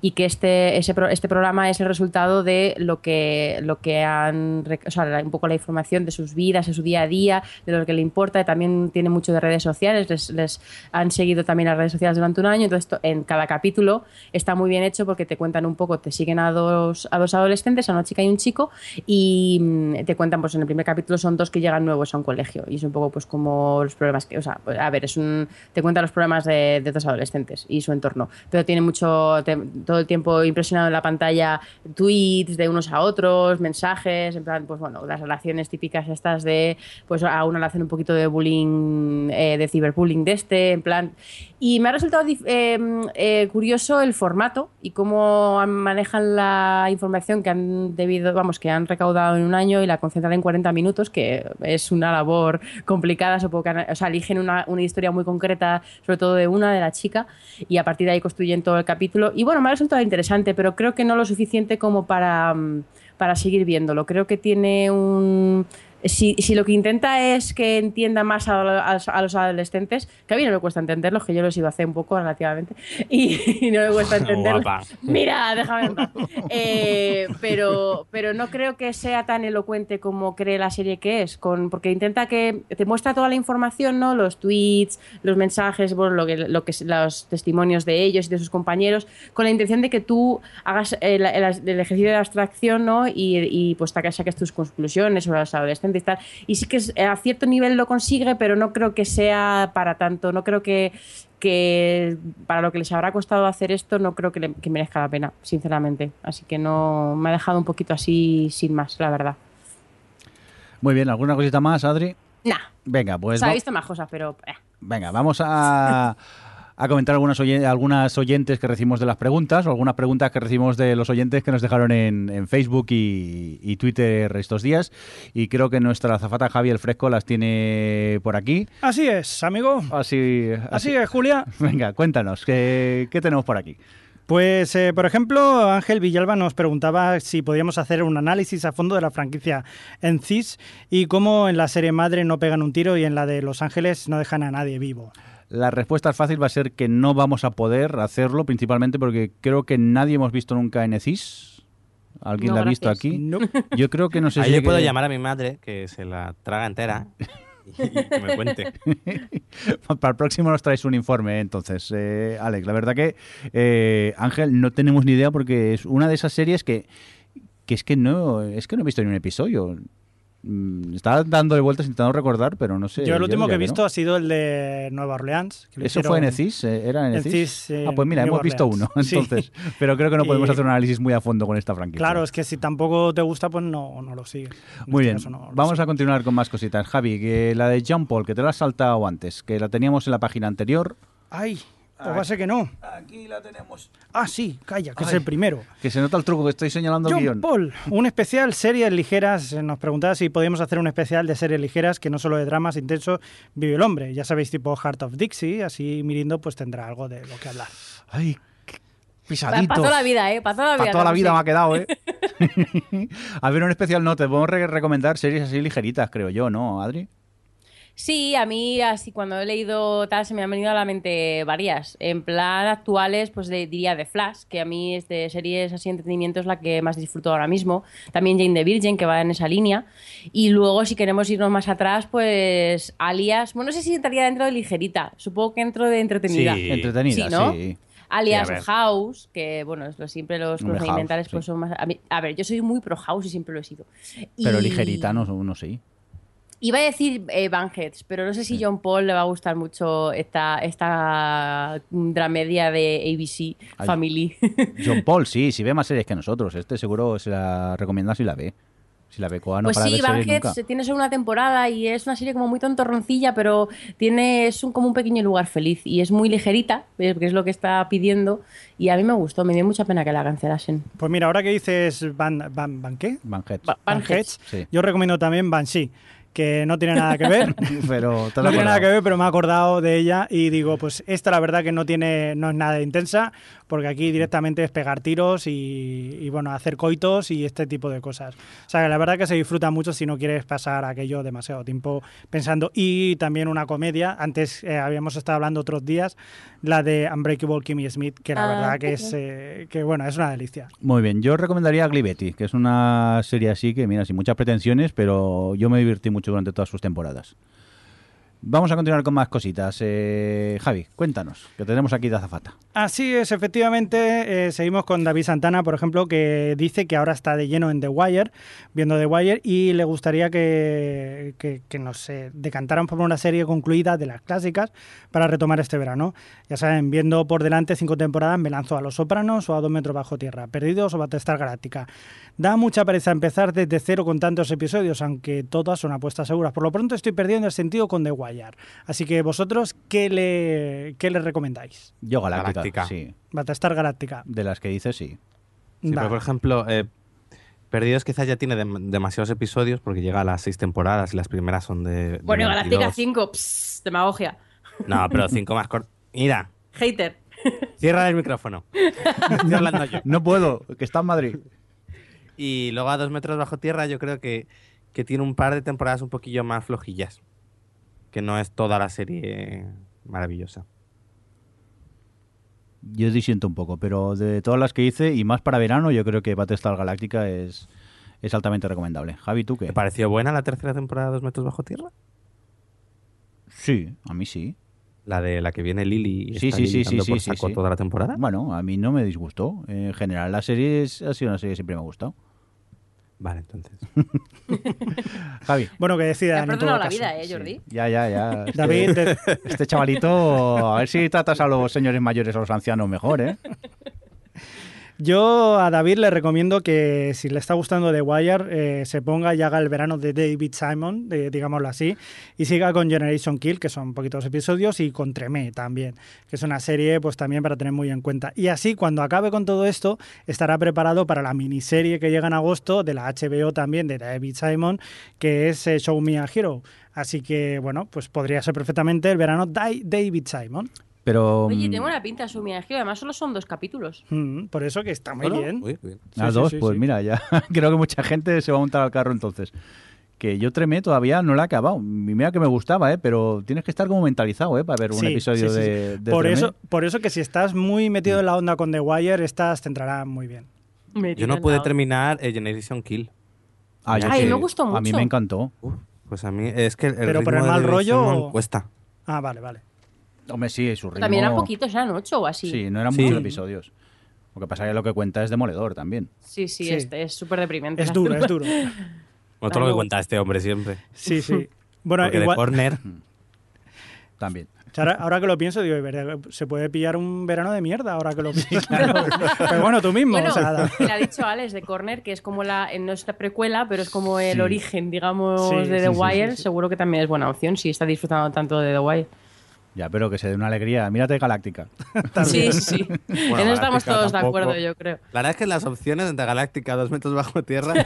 y que este, ese, este programa es el resultado de lo que, lo que han, o sea, un poco la información de sus vidas, de su día a día, de lo que le importa. También tiene mucho de redes sociales, les, les han seguido también las redes sociales durante un año. Entonces, to- en cada capítulo está muy bien hecho porque te cuentan un poco, te siguen a dos, a dos adolescentes, a una chica y un chico, y mm, te cuentan, pues en el primer capítulo son dos que llegan nuevos a un colegio y es un poco pues como los problemas que, o sea, a ver, es un, te cuenta los problemas de, dos adolescentes y su entorno, pero tiene mucho, todo el tiempo impresionado en la pantalla tweets de unos a otros, mensajes, en plan, pues bueno, las relaciones típicas estas de, pues a uno le hacen un poquito de bullying, eh, de ciberbullying de este, en plan, y me ha resultado eh, eh, curioso el formato y cómo manejan la información que han debido, vamos, que han recaudado en un año y la concentran en 40 minutos, que es una labor complicada, o sea, eligen una, una historia muy concreta, sobre todo de una, de la chica, y a partir de ahí construyen todo el capítulo. Y bueno, me ha resultado interesante, pero creo que no lo suficiente como para, mm, para seguir viéndolo. Creo que tiene un... Si, si lo que intenta es que entienda más a, a- a los adolescentes, que a mí no me cuesta entenderlo, que yo lo he sido hace un poco relativamente, y, no me cuesta entenderlo.
Guapa.
Mira, déjame en paz. Eh, pero, pero no creo que sea tan elocuente como cree la serie que es, con, porque intenta que te muestra toda la información, ¿no? Los tweets, los mensajes, bueno, lo que, lo que los testimonios de ellos y de sus compañeros, con la intención de que tú hagas el, el- el ejercicio de abstracción, ¿no? Y, y, pues saques tus conclusiones sobre los adolescentes y tal. Y sí que a cierto nivel lo consigue, pero no creo que sea para tanto. No creo que, que para lo que les habrá costado hacer esto, no creo que, le- que merezca la pena, sinceramente. Así que no me ha dejado un poquito así sin más, la verdad.
Muy bien, ¿alguna cosita más, Adri?
Nah.
Venga,
O
pues
sea,
va-
he visto más cosas, pero. eh.
venga, vamos a, a comentar algunas, algunas oyentes que recibimos de las preguntas o algunas preguntas que recibimos de los oyentes que nos dejaron en, en Facebook y, y Twitter estos días. Y creo que nuestra azafata Javi el Fresco las tiene por aquí.
Así es, amigo.
Así,
Así es, Julia.
Venga, cuéntanos, ¿qué, qué tenemos por aquí?
Pues, eh, por ejemplo, Ángel Villalba nos preguntaba si podíamos hacer un análisis a fondo de la franquicia en CIS y cómo en la serie madre no pegan un tiro y en la de Los Ángeles no dejan a nadie vivo.
La respuesta fácil va a ser que no vamos a poder hacerlo, principalmente porque creo que nadie hemos visto nunca NCIS. ¿Alguien
No,
la ha visto aquí?
No.
Yo creo que no sé
Ahí
si
le
llegue-
puedo llamar a mi madre, que se la traga entera, y, que me cuente.
Para el próximo nos traes un informe, ¿eh? entonces, eh, Alex. La verdad que, eh, Ángel, no tenemos ni idea porque es una de esas series que, que es que no es que no he visto ni un episodio. Mm, Estaba dando vueltas intentando recordar, pero no sé.
Yo el último que he visto
no.
ha sido el de Nueva Orleans. que
¿Eso fue en ECIS? Eh, ¿Era en?
CIS,
ah, pues mira, hemos visto uno.
Sí.
entonces. Pero creo que no podemos
Y-
hacer un análisis muy a fondo con esta franquicia.
Claro, es que si tampoco te gusta, pues no, no lo sigues.
Muy
este
bien,
no
vamos a continuar con más cositas. Javi, que la de Jean Paul, que te la has saltado antes, que la teníamos en la página anterior,
Ay, o va a ser que no.
Aquí la tenemos.
Ah, sí, calla, que es el primero.
Que se nota el truco que estoy señalando
John
guion.
Paul, un especial series ligeras. Eh, Nos preguntaba si podíamos hacer un especial de series ligeras que no solo de dramas intensos vive el hombre. Ya sabéis, tipo Heart of Dixie, así Mirindo pues tendrá algo de lo que hablar.
Ay, pisadito.
toda la vida, ¿eh? Para toda la vida.
Para toda la vida
sí.
me ha quedado, ¿eh? a ver, un especial no, te podemos re- recomendar series así ligeritas, creo yo, ¿no, Adri?
Sí, a mí así cuando he leído tal se me han venido a la mente varias. En plan actuales, pues de- diría de Flash, que a mí es de series así de entretenimiento es la que más disfruto ahora mismo. También Jane the Virgin, que va en esa línea. Y luego, si queremos irnos más atrás, pues Alias, bueno, no sé si entraría dentro de ligerita, supongo que dentro de entretenida.
Sí.
Entretenida,
Sí, ¿no?
sí.
Alias
Sí.
House, que bueno, es lo- siempre los procedimentales pues
sí.
son más... A, mí- a ver, yo soy muy pro House y siempre lo he sido.
Pero
Y-
ligerita, no, no sé.
Iba a decir eh, Banheads, pero no sé si John Paul le va a gustar mucho esta, esta dramedia de ABC
Ay.
Family.
John Paul, sí, si ve más series que nosotros. Este seguro se la recomienda si la ve. Si la ve Coa no
pues
para
sí, Banheads
nunca.
tiene solo una temporada y es una serie como muy tontorroncilla, pero tiene es un, como un pequeño lugar feliz y es muy ligerita, eh, que es lo que está pidiendo y a mí me gustó, me dio mucha pena que la cancelasen.
Pues mira, ahora que dices Van, van, van ¿qué?
Banheads.
Ba-
Van
Banheads.
Heads,
Sí.
yo recomiendo también Banshee, que no tiene nada que ver.
Pero te
No tiene nada que ver, pero me he acordado de ella y digo, pues esta la verdad que no tiene, no es nada intensa, porque aquí directamente es pegar tiros y, y, bueno, hacer coitos y este tipo de cosas. O sea, que la verdad que se disfruta mucho si no quieres pasar aquello demasiado tiempo pensando. Y también una comedia, antes eh, habíamos estado hablando otros días, la de Unbreakable Kimmy Smith, que la
Ah,
verdad que es, eh, que bueno, es una delicia.
Muy bien, yo recomendaría Glibetti, que es una serie así que, mira, sin muchas pretensiones, pero yo me divertí mucho durante todas sus temporadas. Vamos a continuar con más cositas. Eh, Javi, cuéntanos, que tenemos aquí de azafata.
Así es, efectivamente, eh, seguimos con David Santana, por ejemplo, que dice que ahora está de lleno en The Wire, viendo The Wire, y le gustaría que, que, que nos eh, decantaran por una serie concluida de las clásicas para retomar este verano. Ya saben, viendo por delante cinco temporadas, me lanzo a Los Sopranos o a Dos Metros Bajo Tierra, Perdidos o Battlestar Galáctica. Da mucha pereza empezar desde cero con tantos episodios, aunque todas son apuestas seguras. Por lo pronto estoy perdiendo el sentido con The Wire. Así que vosotros, ¿qué le, qué le recomendáis?
Yo, Galáctica.
Galáctica.
Sí.
Battlestar Galáctica.
De las que dices, sí.
Sí,
Vale.
pero por ejemplo, eh, Perdidos quizás ya tiene dem- demasiados episodios porque llega a las seis temporadas y las primeras son de. de
Bueno, Galáctica
22.
5, pss, demagogia.
No, pero cinco más cortas. Mira,
Hater.
cierra el micrófono. Estoy hablando yo.
No puedo, que está en Madrid.
Y luego a dos metros bajo tierra yo creo que, que tiene un par de temporadas un poquillo más flojillas. Que no es toda la serie maravillosa.
Yo disiento un poco, pero de todas las que hice, y más para verano, yo creo que Battlestar Galáctica es, es altamente recomendable. Javi, ¿tú qué?
¿Te pareció buena la tercera temporada de dos metros bajo tierra?
Sí, a mí sí.
La de la que viene Lily y
Sí,
está
sí, sí, sí,
por
sí, sí.
toda la temporada.
Bueno, a mí no me disgustó. En general, la serie es- ha sido una serie que siempre me ha gustado.
Vale, entonces.
Javi.
Bueno, que
Te perdonado
todo
la
caso.
vida, ¿eh, Jordi?
Ya, ya, ya. Este-
David,
Este chavalito, a ver si tratas a los señores mayores o a los ancianos mejor, ¿eh?
yo a David le recomiendo que si le está gustando The Wire, eh, se ponga y haga el verano de David Simon, de- digámoslo así, y siga con Generation Kill, que son poquitos episodios, y con Tremé también, que es una serie pues también para tener muy en cuenta. Y así, cuando acabe con todo esto, estará preparado para la miniserie que llega en agosto de la HBO también, de David Simon, que es eh, Show Me a Hero. Así que, bueno, pues podría ser perfectamente el verano Di- David Simon.
Pero.
Oye,
mm,
tengo una pinta su que además solo son dos capítulos.
Mm, por eso que está muy
¿Solo?
bien.
Uy, bien.
A
Sí, sí,
dos,
sí,
pues
sí.
mira, ya creo que mucha gente se va a montar al carro entonces. Que yo tremé todavía no la he acabado. Mira que me gustaba, ¿eh? pero tienes que estar como mentalizado ¿eh? para ver un
Sí,
episodio
sí, sí, sí.
de, de
por
Tremé.
eso por eso que si estás muy metido en la onda con The Wire, estas te entrarán muy bien.
Yo no pude terminar eh, Generation Kill.
Ah, yo
Ay,
sí.
me gustó
A mí
mucho.
me encantó.
Uf, pues a mí es que el
¿Pero por el mal
de
rollo o-
cuesta.
Ah, vale, vale.
Hombre, sí, su ritmo...
También eran poquitos, eran ocho o así.
Sí, no eran
Sí.
muchos episodios. Lo que pasa es que lo que cuenta es demoledor también.
Sí, sí,
Sí.
este es súper deprimente.
Es duro, es duro.
Como todo lo que cuenta este hombre siempre.
Sí, sí. Bueno,
Porque
igual,
de corner.
También.
ahora, ahora que lo pienso, digo, "Verdad, se puede pillar un verano de mierda ahora que lo pienso. Pero bueno, tú mismo.
Bueno,
o sea,
le ha dicho Alex de Corner que es como la, no es la precuela, pero es como el
Sí.
origen, digamos,
Sí,
de
sí,
The
sí, sí,
Wire.
sí.
Seguro que también es buena opción si está disfrutando tanto de The Wire.
Ya, pero que se dé una alegría. Mírate Galáctica.
Sí, sí, en eso estamos todos de acuerdo, yo creo.
La verdad es que las opciones entre Galáctica, dos metros bajo tierra,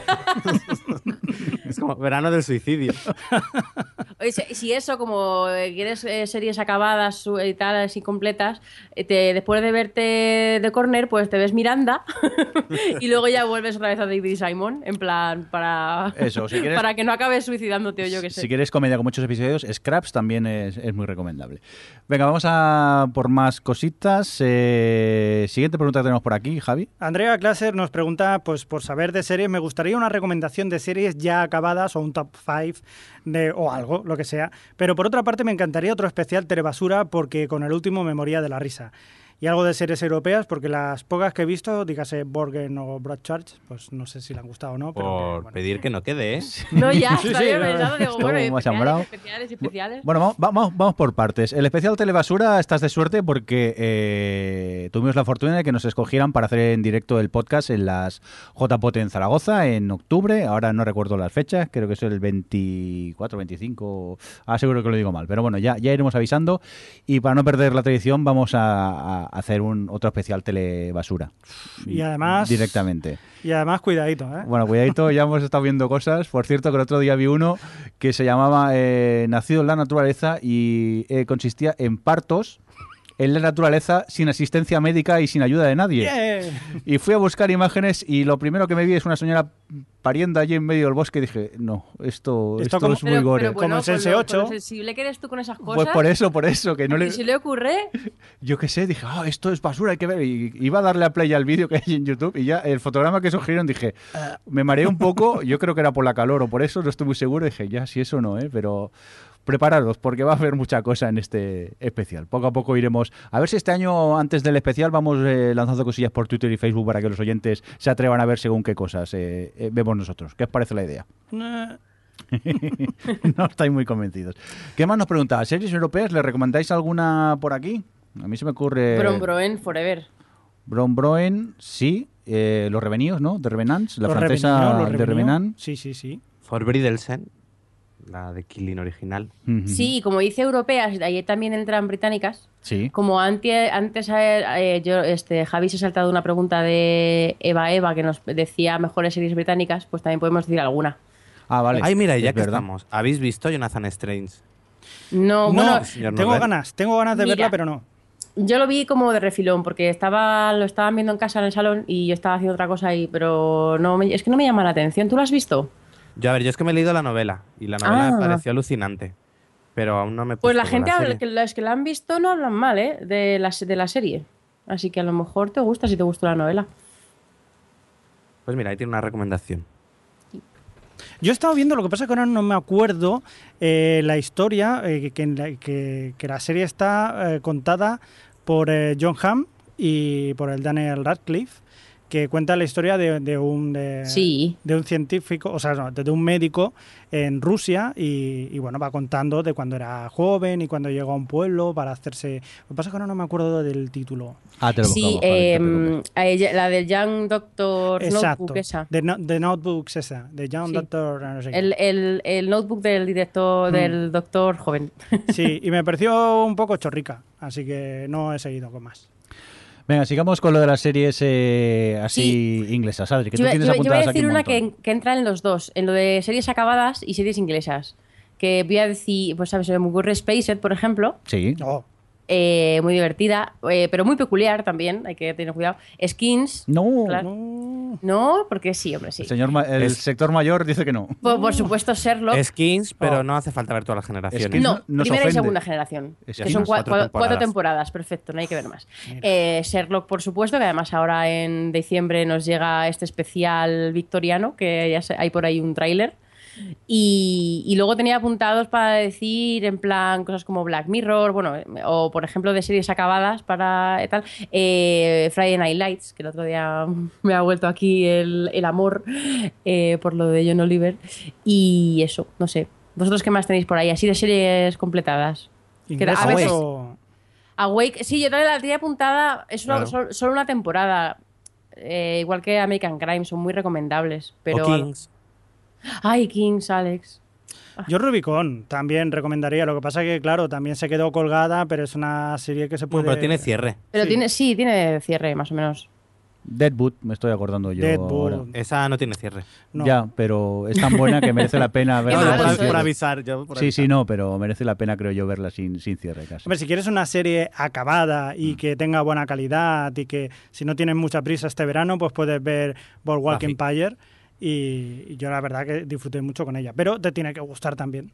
es como verano del suicidio.
Oye, si- eso, como eh, quieres eh, series acabadas y tal, así completas, eh, te- después de verte de Corner, pues te ves Miranda y luego ya vuelves otra vez a David Simon, en plan, para,
Eso, si quieres-
para que no acabes suicidándote o yo que sé.
Si quieres comedia con muchos episodios, Scraps también es, es muy recomendable. Venga, vamos a por más cositas. Eh, siguiente pregunta que tenemos por aquí, Javi.
Andrea Klasser nos pregunta, pues por saber de series, me gustaría una recomendación de series ya acabadas o un top 5 de, o algo, lo que sea. Pero por otra parte me encantaría otro especial Telebasura porque con el último me moría de la risa. Y algo de series europeas porque las pocas que he visto, dígase Borgen o Broadchurch, pues no sé si le han gustado o no. Pero que,
Por
bueno.
pedir que no quede, ¿eh?
No, ya,
Sí, sí,
pensado. Digo, bueno, especiales, especiales, especiales.
Bueno, vamos, vamos, vamos por partes. El especial Telebasura estás de suerte porque eh, tuvimos la fortuna de que nos escogieran para hacer en directo el podcast en las JPOT en Zaragoza en octubre. Ahora no recuerdo las fechas, creo que es el 24, 25. Ah, seguro que lo digo mal. Pero bueno, ya, ya iremos avisando. Y para no perder la tradición, vamos a, a hacer un otro especial Telebasura.
Y además-
Directamente.
Y además, cuidadito, ¿eh?
Bueno, cuidadito, ya hemos estado viendo cosas. Por cierto, que el otro día vi uno que se llamaba eh, Nacido en la Naturaleza y eh, consistía en partos en la naturaleza sin asistencia médica y sin ayuda de nadie.
Bien.
Y fui a buscar imágenes y lo primero que me vi es una señora pariendo allí en medio del bosque. Y dije, no, esto,
Esto
esto,
como-
es muy gore.
Como en Sense
lo-
8.
con lo sensible que eres tú con esas cosas.
pues por eso, por eso, que no le...
¿Y si le ocurre?
Yo qué sé, dije, ah, esto es basura, hay que ver. Y iba a darle a play al vídeo que hay en YouTube y ya el fotograma que sugirieron dije, me mareé un poco, yo creo que era por la calor o por eso, no estoy muy seguro. Dije, ya, si eso no, ¿eh? Pero prepararos porque va a haber mucha cosa en este especial. Poco a poco iremos. A ver si este año, antes del especial, vamos eh, lanzando cosillas por Twitter y Facebook para que los oyentes se atrevan a ver según qué cosas eh, eh, vemos nosotros. ¿Qué os parece la idea? No estáis muy convencidos. ¿Qué más nos preguntaba? ¿Series europeas? ¿Le recomendáis alguna por aquí? A mí se me ocurre.
Bron Broen Forever.
Bron Broen, sí. Eh, los Revenidos, ¿no? De Revenants, la
los
francesa de. Revenant.
Sí, sí, sí.
For Bridelsen, la de Killing original.
Sí, y como dice europeas, ahí también entran británicas.
Sí.
Como antes, antes eh, yo, este, Javi se ha saltado una pregunta de Eva Eva que nos decía mejores series británicas, pues también podemos decir alguna.
Ah, vale.
Ay, mira, ya
Es
que
verdad.
estamos. ¿Habéis visto Jonathan Strange?
No,
No,
bueno,
tengo
Norbert.
ganas, tengo ganas de
Mira.
verla, pero no.
yo lo vi como de refilón porque estaba lo estaban viendo en casa en el salón y yo estaba haciendo otra cosa ahí, pero no me- es que no me llama la atención. ¿Tú lo has visto?
Yo, a ver, yo es que me he leído la novela y la novela
Ah.
me pareció alucinante. Pero aún no me he
Pues la gente, habla-
serie.
que los que la han visto no hablan mal, ¿eh? De la, de la serie. Así que a lo mejor te gusta si te gustó la novela.
Pues mira, ahí tiene una recomendación.
Yo he estado viendo, lo que pasa es que ahora no me acuerdo eh, la historia, eh, que, en la, que, que la serie está eh, contada por eh, John Hamm y por el Daniel Radcliffe, que cuenta la historia de, de un de,
Sí.
de un científico, o sea, no, de un médico en Rusia y, y, bueno, va contando de cuando era joven y cuando llegó a un pueblo para hacerse... Lo que pasa es que ahora no me acuerdo del título.
Ah, te lo
Sí, eh,
preocupes.
a ella- la del Young Doctor
Exacto.
Notebook esa.
De, no- de Notebooks esa, de
Sí.
Doctor... no sé qué.
El, el, el notebook del director,
Mm.
del doctor joven.
Sí, y me pareció un poco chorrica, así que no he seguido con más.
Venga, sigamos con lo de las series eh, así inglesas. Adri, que tú
Yo,
tienes
yo- yo voy a decir
un
una que entra en los dos, en lo de series acabadas y series inglesas. Que voy a decir, pues sabes, se me ocurre Spaced, por ejemplo,
Sí.
Oh,
eh, muy divertida, eh, pero muy peculiar también, hay que tener cuidado. Skins,
No.
Claro.
no.
no, porque sí, hombre, sí.
El, señor el
Es-
sector mayor dice que no.
Por, por supuesto, Sherlock.
Skins, pero
Oh.
no hace falta ver todas las generaciones.
Skins-
No, primera y
ofende.
segunda generación.
Es
que son
cuatro
cua-
temporadas.
cuatro temporadas, perfecto, no hay que ver más. Eh, Sherlock, por supuesto, que además ahora en diciembre nos llega este especial victoriano, que ya sé- hay por ahí un tráiler. Y, y luego tenía apuntados para decir en plan cosas como Black Mirror, bueno, eh, o por ejemplo de series acabadas para eh, tal, eh, Friday Night Lights, que el otro día me ha vuelto aquí el, el amor eh, por lo de John Oliver. Y eso, no sé. ¿Vosotros qué más tenéis por ahí? Así de series completadas. A
¿Ingleses
veces- Awake, sí, yo también la tenía apuntada, es una-
Claro.
sol- solo una temporada. Eh, igual que American Crime, son muy recomendables. Pero...
O Kings.
Ay, Kings, Alex.
Yo Rubicon también recomendaría. Lo que pasa que, claro, también se quedó colgada, pero es una serie que se puede...
Bueno, pero tiene cierre.
Pero
Sí.
tiene, sí, tiene cierre, más o menos.
Deadwood, me estoy acordando yo
Deadwood.
ahora.
Esa no tiene cierre.
No.
Ya, pero es tan buena que merece la pena verla.
Por
avisar. Yo por
Sí, sí, no, pero merece la pena, creo yo, verla sin, sin cierre casi.
Hombre, si quieres una serie acabada
Mm.
y que tenga buena calidad y que si no tienes mucha prisa este verano, pues puedes ver Boardwalk
Buffy.
Empire y, y yo la verdad que disfruté mucho con ella. Pero te tiene que gustar también.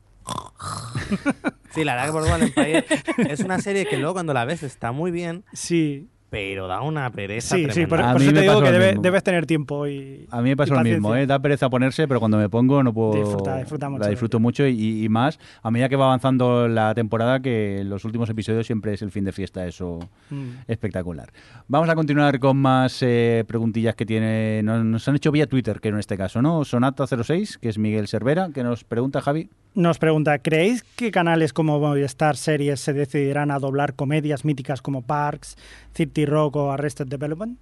Sí, la verdad que Boardwalk Empire es una serie que luego cuando la ves está muy bien,
Sí,
pero da una pereza
sí. Por,
A
por eso
me
te digo que debe- debes tener tiempo y
A mí me pasa lo mismo. ¿eh? da pereza ponerse, pero cuando me pongo no puedo.
Disfruta, disfruta mucho
La disfruto mucho y, y más a medida que va avanzando la temporada, que los últimos episodios siempre es el fin de fiesta, eso
Mm.
espectacular. Vamos a continuar con más eh, preguntillas que tiene. Nos, nos han hecho vía Twitter, que en este caso, ¿no? Sonata06, que es Miguel Cervera, que nos pregunta Javi.
Nos pregunta, ¿creéis que canales como Movistar Series se decidirán a doblar comedias míticas como Parks, City Rock o Arrested Development?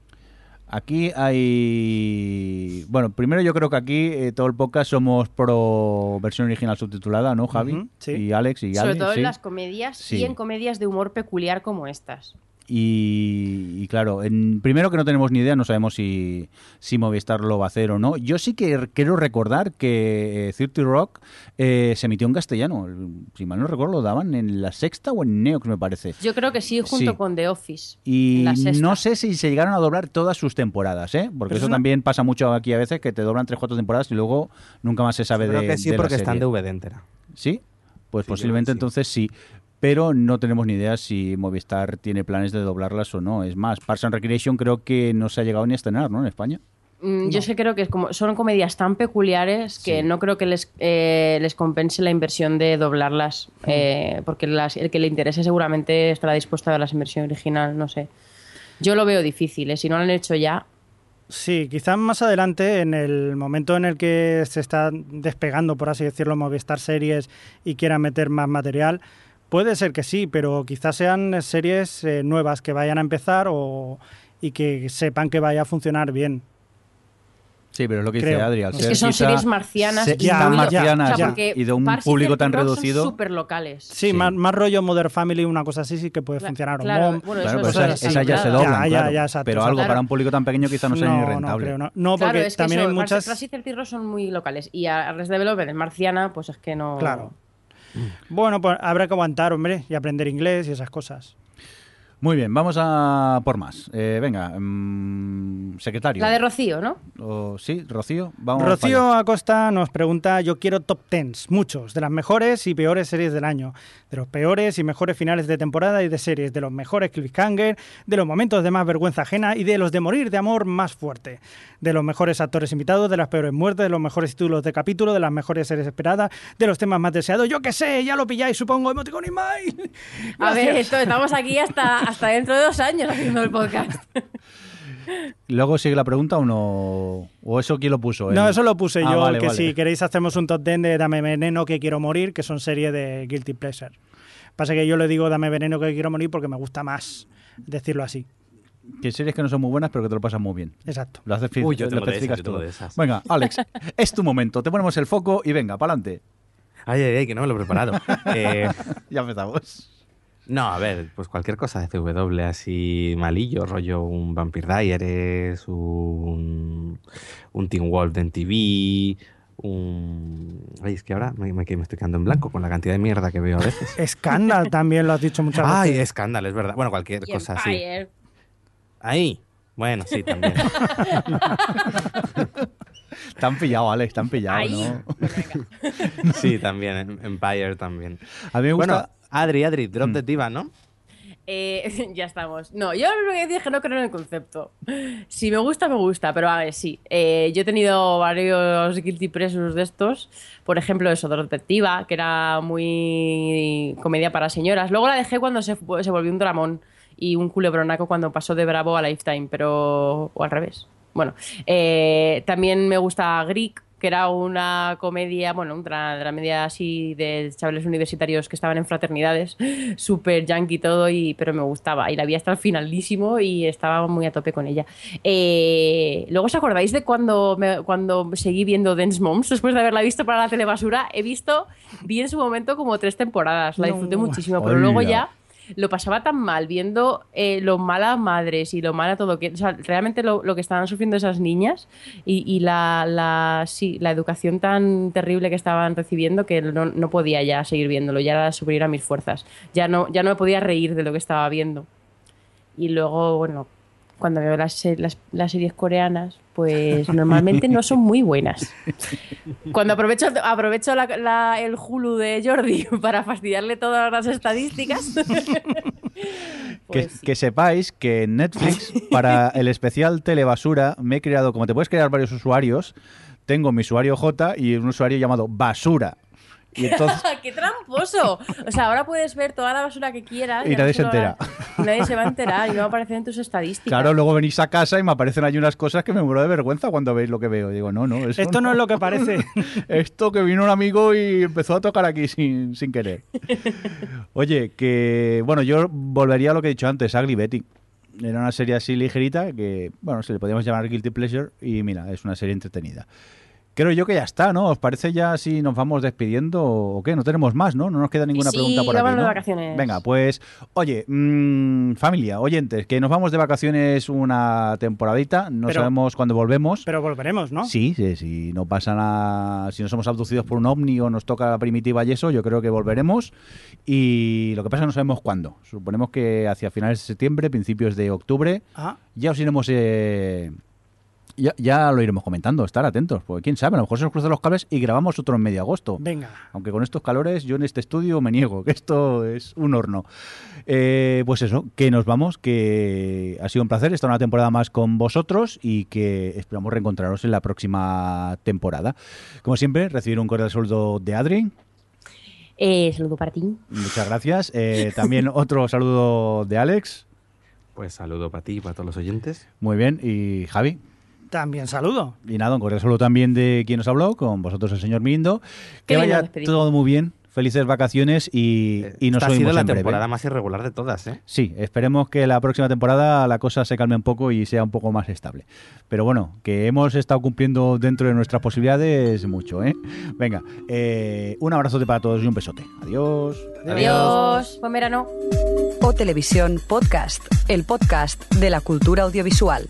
Aquí hay. Bueno, primero yo creo que aquí eh, todo el podcast somos pro versión original subtitulada, ¿no, Javi?
Sí.
Y Alex y
Sobre
Ale,
todo
sí.
en las comedias
Sí.
y en comedias de humor peculiar como estas.
Y, y claro, en, primero que no tenemos ni idea, no sabemos si, si Movistar lo va a hacer o no. Yo sí que quiero recordar que eh, 30 Rock eh, se emitió en castellano. El- Si mal no recuerdo, lo daban en la sexta o en Neox, me parece.
Yo creo que sí, junto
Sí.
con The Office.
Y no sé si se llegaron a doblar todas sus temporadas, ¿eh? Porque
Pero
eso
es una-
también pasa mucho aquí a veces, que te doblan tres cuatro temporadas y luego nunca más se sabe
Creo
de
que sí,
de
porque están de V entera.
¿Sí? Pues
Sí, yo
posiblemente
creo
entonces sí. Pero no tenemos ni idea si Movistar tiene planes de doblarlas o no. Es más, Parks and Recreation creo que no se ha llegado ni a estrenar, ¿no? En España.
Mm, Yo que creo que es como, son comedias tan peculiares que
Sí.
no creo que les, eh, les compense la inversión de doblarlas.
Hmm.
eh, porque las- el que le interese seguramente estará dispuesto a ver la inversión original, no sé. Yo lo veo difícil, ¿eh? si no lo han hecho ya.
Sí, quizás más adelante, en el momento en el que se está despegando, por así decirlo, Movistar Series y quiera meter más material, puede ser que sí, pero quizás sean series eh, nuevas que vayan a empezar o, y que sepan que vaya a funcionar bien.
Sí, pero es lo que dice
Creo.
Adri. al
Es
ser
que son
quizá
series marcianas
se-
y
Ya,
marcianas
o sea,
ya.
y de un
Parks
público
13
tan reducido.
Son súper locales.
Sí,
Sí.
Más, más rollo Modern Family, una cosa así, sí que puede funcionar.
claro,
Mom.
bueno,
Claro, pero esas,
es
esas ya se doblan,
Ya, ya,
claro.
ya, exacto,
pero algo
Claro.
para un público tan pequeño quizá no sea ni
no,
rentable.
creo, no. No,
Claro,
porque
es que
también
eso,
hay muchas...
Crash y Celtic Rock son muy locales. Y a Res Development, Marciana, pues es que no...
Claro. Bueno, pues habrá que aguantar, hombre, y aprender inglés y esas cosas.
Muy bien, vamos a por más. Eh, venga, mm, secretario.
La de Rocío, ¿no?
O- sí, Rocío. Vamos
Rocío. Acosta nos pregunta, yo quiero top tens, muchos, de las mejores y peores series del año, de los peores y mejores finales de temporada y de series, de los mejores cliffhanger, de los momentos de más vergüenza ajena y de los de morir de amor más fuerte, de los mejores actores invitados, de las peores muertes, de los mejores títulos de capítulo, de las mejores series esperadas, de los temas más deseados, yo qué sé, ya lo pilláis, supongo, emoticon y mail.
A ver, esto, estamos aquí hasta, hasta dentro de dos años haciendo el podcast.
Luego sigue la pregunta o no. ¿O eso quién lo puso?
No, eso lo puse
Ah,
yo,
vale,
que
vale.
si queréis hacemos un top 10 de Dame Veneno que quiero morir, que son serie de Guilty Pleasure. Pasa que yo le digo Dame Veneno que quiero morir porque me gusta más decirlo así.
Que series que no son muy buenas, pero que te lo pasas muy bien.
Exacto.
Lo haces
Uy, yo
lo especificas todo.
de esas.
Venga, Alex, es tu momento. Te ponemos el foco y venga, para adelante.
Ay, ay, ay, que no me lo he preparado. Eh,
Ya empezamos.
No, a ver, pues cualquier cosa de CW así malillo, rollo un Vampire Diaries, un, un Teen Wolf de TV, un... Ay, es que ahora me, me- estoy quedando en blanco con la cantidad de mierda que veo a veces.
Scandal también lo has dicho muchas
Ay,
veces.
escándalo, es verdad. Bueno, cualquier
Y
cosa así.
Empire.
Ahí. Bueno, sí, también.
Te han pillado, Alex, te han pillado,
Ahí.
¿no?
Sí, también. em- Empire también.
A mí me gusta.
Bueno, Adri, Adri, drop
Mm.
de Diva, ¿no?
Eh, ya estamos. No, yo lo que dije no creo en el concepto. Si me gusta, me gusta, pero a ver, sí. Eh, yo he tenido varios guilty pleasures de estos. Por ejemplo, eso, Perspectiva, que era muy comedia para señoras. Luego la dejé cuando se volvió un dramón y un culebronaco cuando pasó de Bravo a Lifetime, pero... o al revés. Bueno, eh, también me gusta Greek, que era una comedia, bueno, una dramedia así de chavales universitarios que estaban en fraternidades, súper yankee todo, y, pero me gustaba. Y la vi hasta el finalísimo y estaba muy a tope con ella. Eh, Luego, ¿os acordáis de cuando, me- cuando seguí viendo Dance Moms? Después de haberla visto para la telebasura, he visto, vi en su momento como tres temporadas, la disfruté
No.
muchísimo, pero luego ya lo pasaba tan mal viendo eh, lo mala madres y lo mala todo que realmente lo, lo que estaban sufriendo esas niñas y, y la, la, sí, la educación tan terrible que estaban recibiendo que no, no podía ya seguir viéndolo, ya era superior a mis fuerzas. Ya no, ya no me podía reír de lo que estaba viendo. Y luego, bueno, cuando veo las, las, las series coreanas, pues normalmente no son muy buenas. Cuando aprovecho, aprovecho la- la- el Hulu de Jordi para fastidiarle todas las estadísticas.
Que,
pues sí.
que sepáis que en Netflix, para el especial Telebasura, me he creado, como te puedes crear varios usuarios, tengo mi usuario J y un usuario llamado Basura. Y entonces,
¡Qué tramposo! O sea, ahora puedes ver toda la basura que quieras.
Y nadie se entera.
nadie se va a enterar y no va a aparecer en tus estadísticas.
claro, luego venís a casa y me aparecen ahí unas cosas que me muero de vergüenza cuando veis lo que veo. Digo, no, no, eso
Esto no es lo que parece.
Esto que vino un amigo y empezó a tocar aquí sin, sin querer. Oye, que bueno, yo volvería a lo que he dicho antes, Ugly Betty. Era una serie así ligerita que, bueno, se le podíamos llamar Guilty Pleasure y mira, es una serie entretenida. Creo yo que ya está, ¿no? ¿Os parece ya si nos vamos despidiendo o qué? No tenemos más, ¿no? No nos queda ninguna
Sí,
pregunta por aquí,
vámonos de
¿no?
vacaciones.
Venga, pues, oye, mm, familia, oyentes, que nos vamos de vacaciones una temporadita, no
Pero-
sabemos cuándo volvemos.
Pero volveremos, ¿no?
Sí, sí, si no pasa nada, si no somos abducidos por un ovni o nos toca la primitiva y eso, yo creo que volveremos. Y lo que pasa es que no sabemos cuándo. Suponemos que hacia finales de septiembre, principios de octubre,
Ah,
ya os iremos eh, Ya, ya lo iremos comentando, estar atentos, porque quién sabe, a lo mejor se nos cruzan los cables y grabamos otro en medio agosto.
Venga.
Aunque con estos calores yo en este estudio me niego, que esto es un horno. Eh, pues eso, que nos vamos, que ha sido un placer estar una temporada más con vosotros y que esperamos reencontraros en la próxima temporada. Como siempre, recibir un cordial saludo de Adri.
Eh, saludo para ti.
Muchas gracias. Eh, también otro saludo de Alex.
Pues saludo para ti y para todos los oyentes.
Muy bien. Y Javi.
También saludo.
Y nada, un cordial saludo también de quien nos habló, con vosotros el señor Mindo. Que vaya todo muy bien. Felices vacaciones y, y nos
Esta ha sido la
en breve.
temporada más irregular de todas, ¿eh?
Sí, esperemos que la próxima temporada la cosa se calme un poco y sea un poco más estable. Pero bueno, que hemos estado cumpliendo dentro de nuestras posibilidades mucho, ¿eh? Venga, eh, un abrazote para todos y un besote. Adiós.
Adiós. Buen verano.
O Televisión Podcast, el podcast de la cultura audiovisual.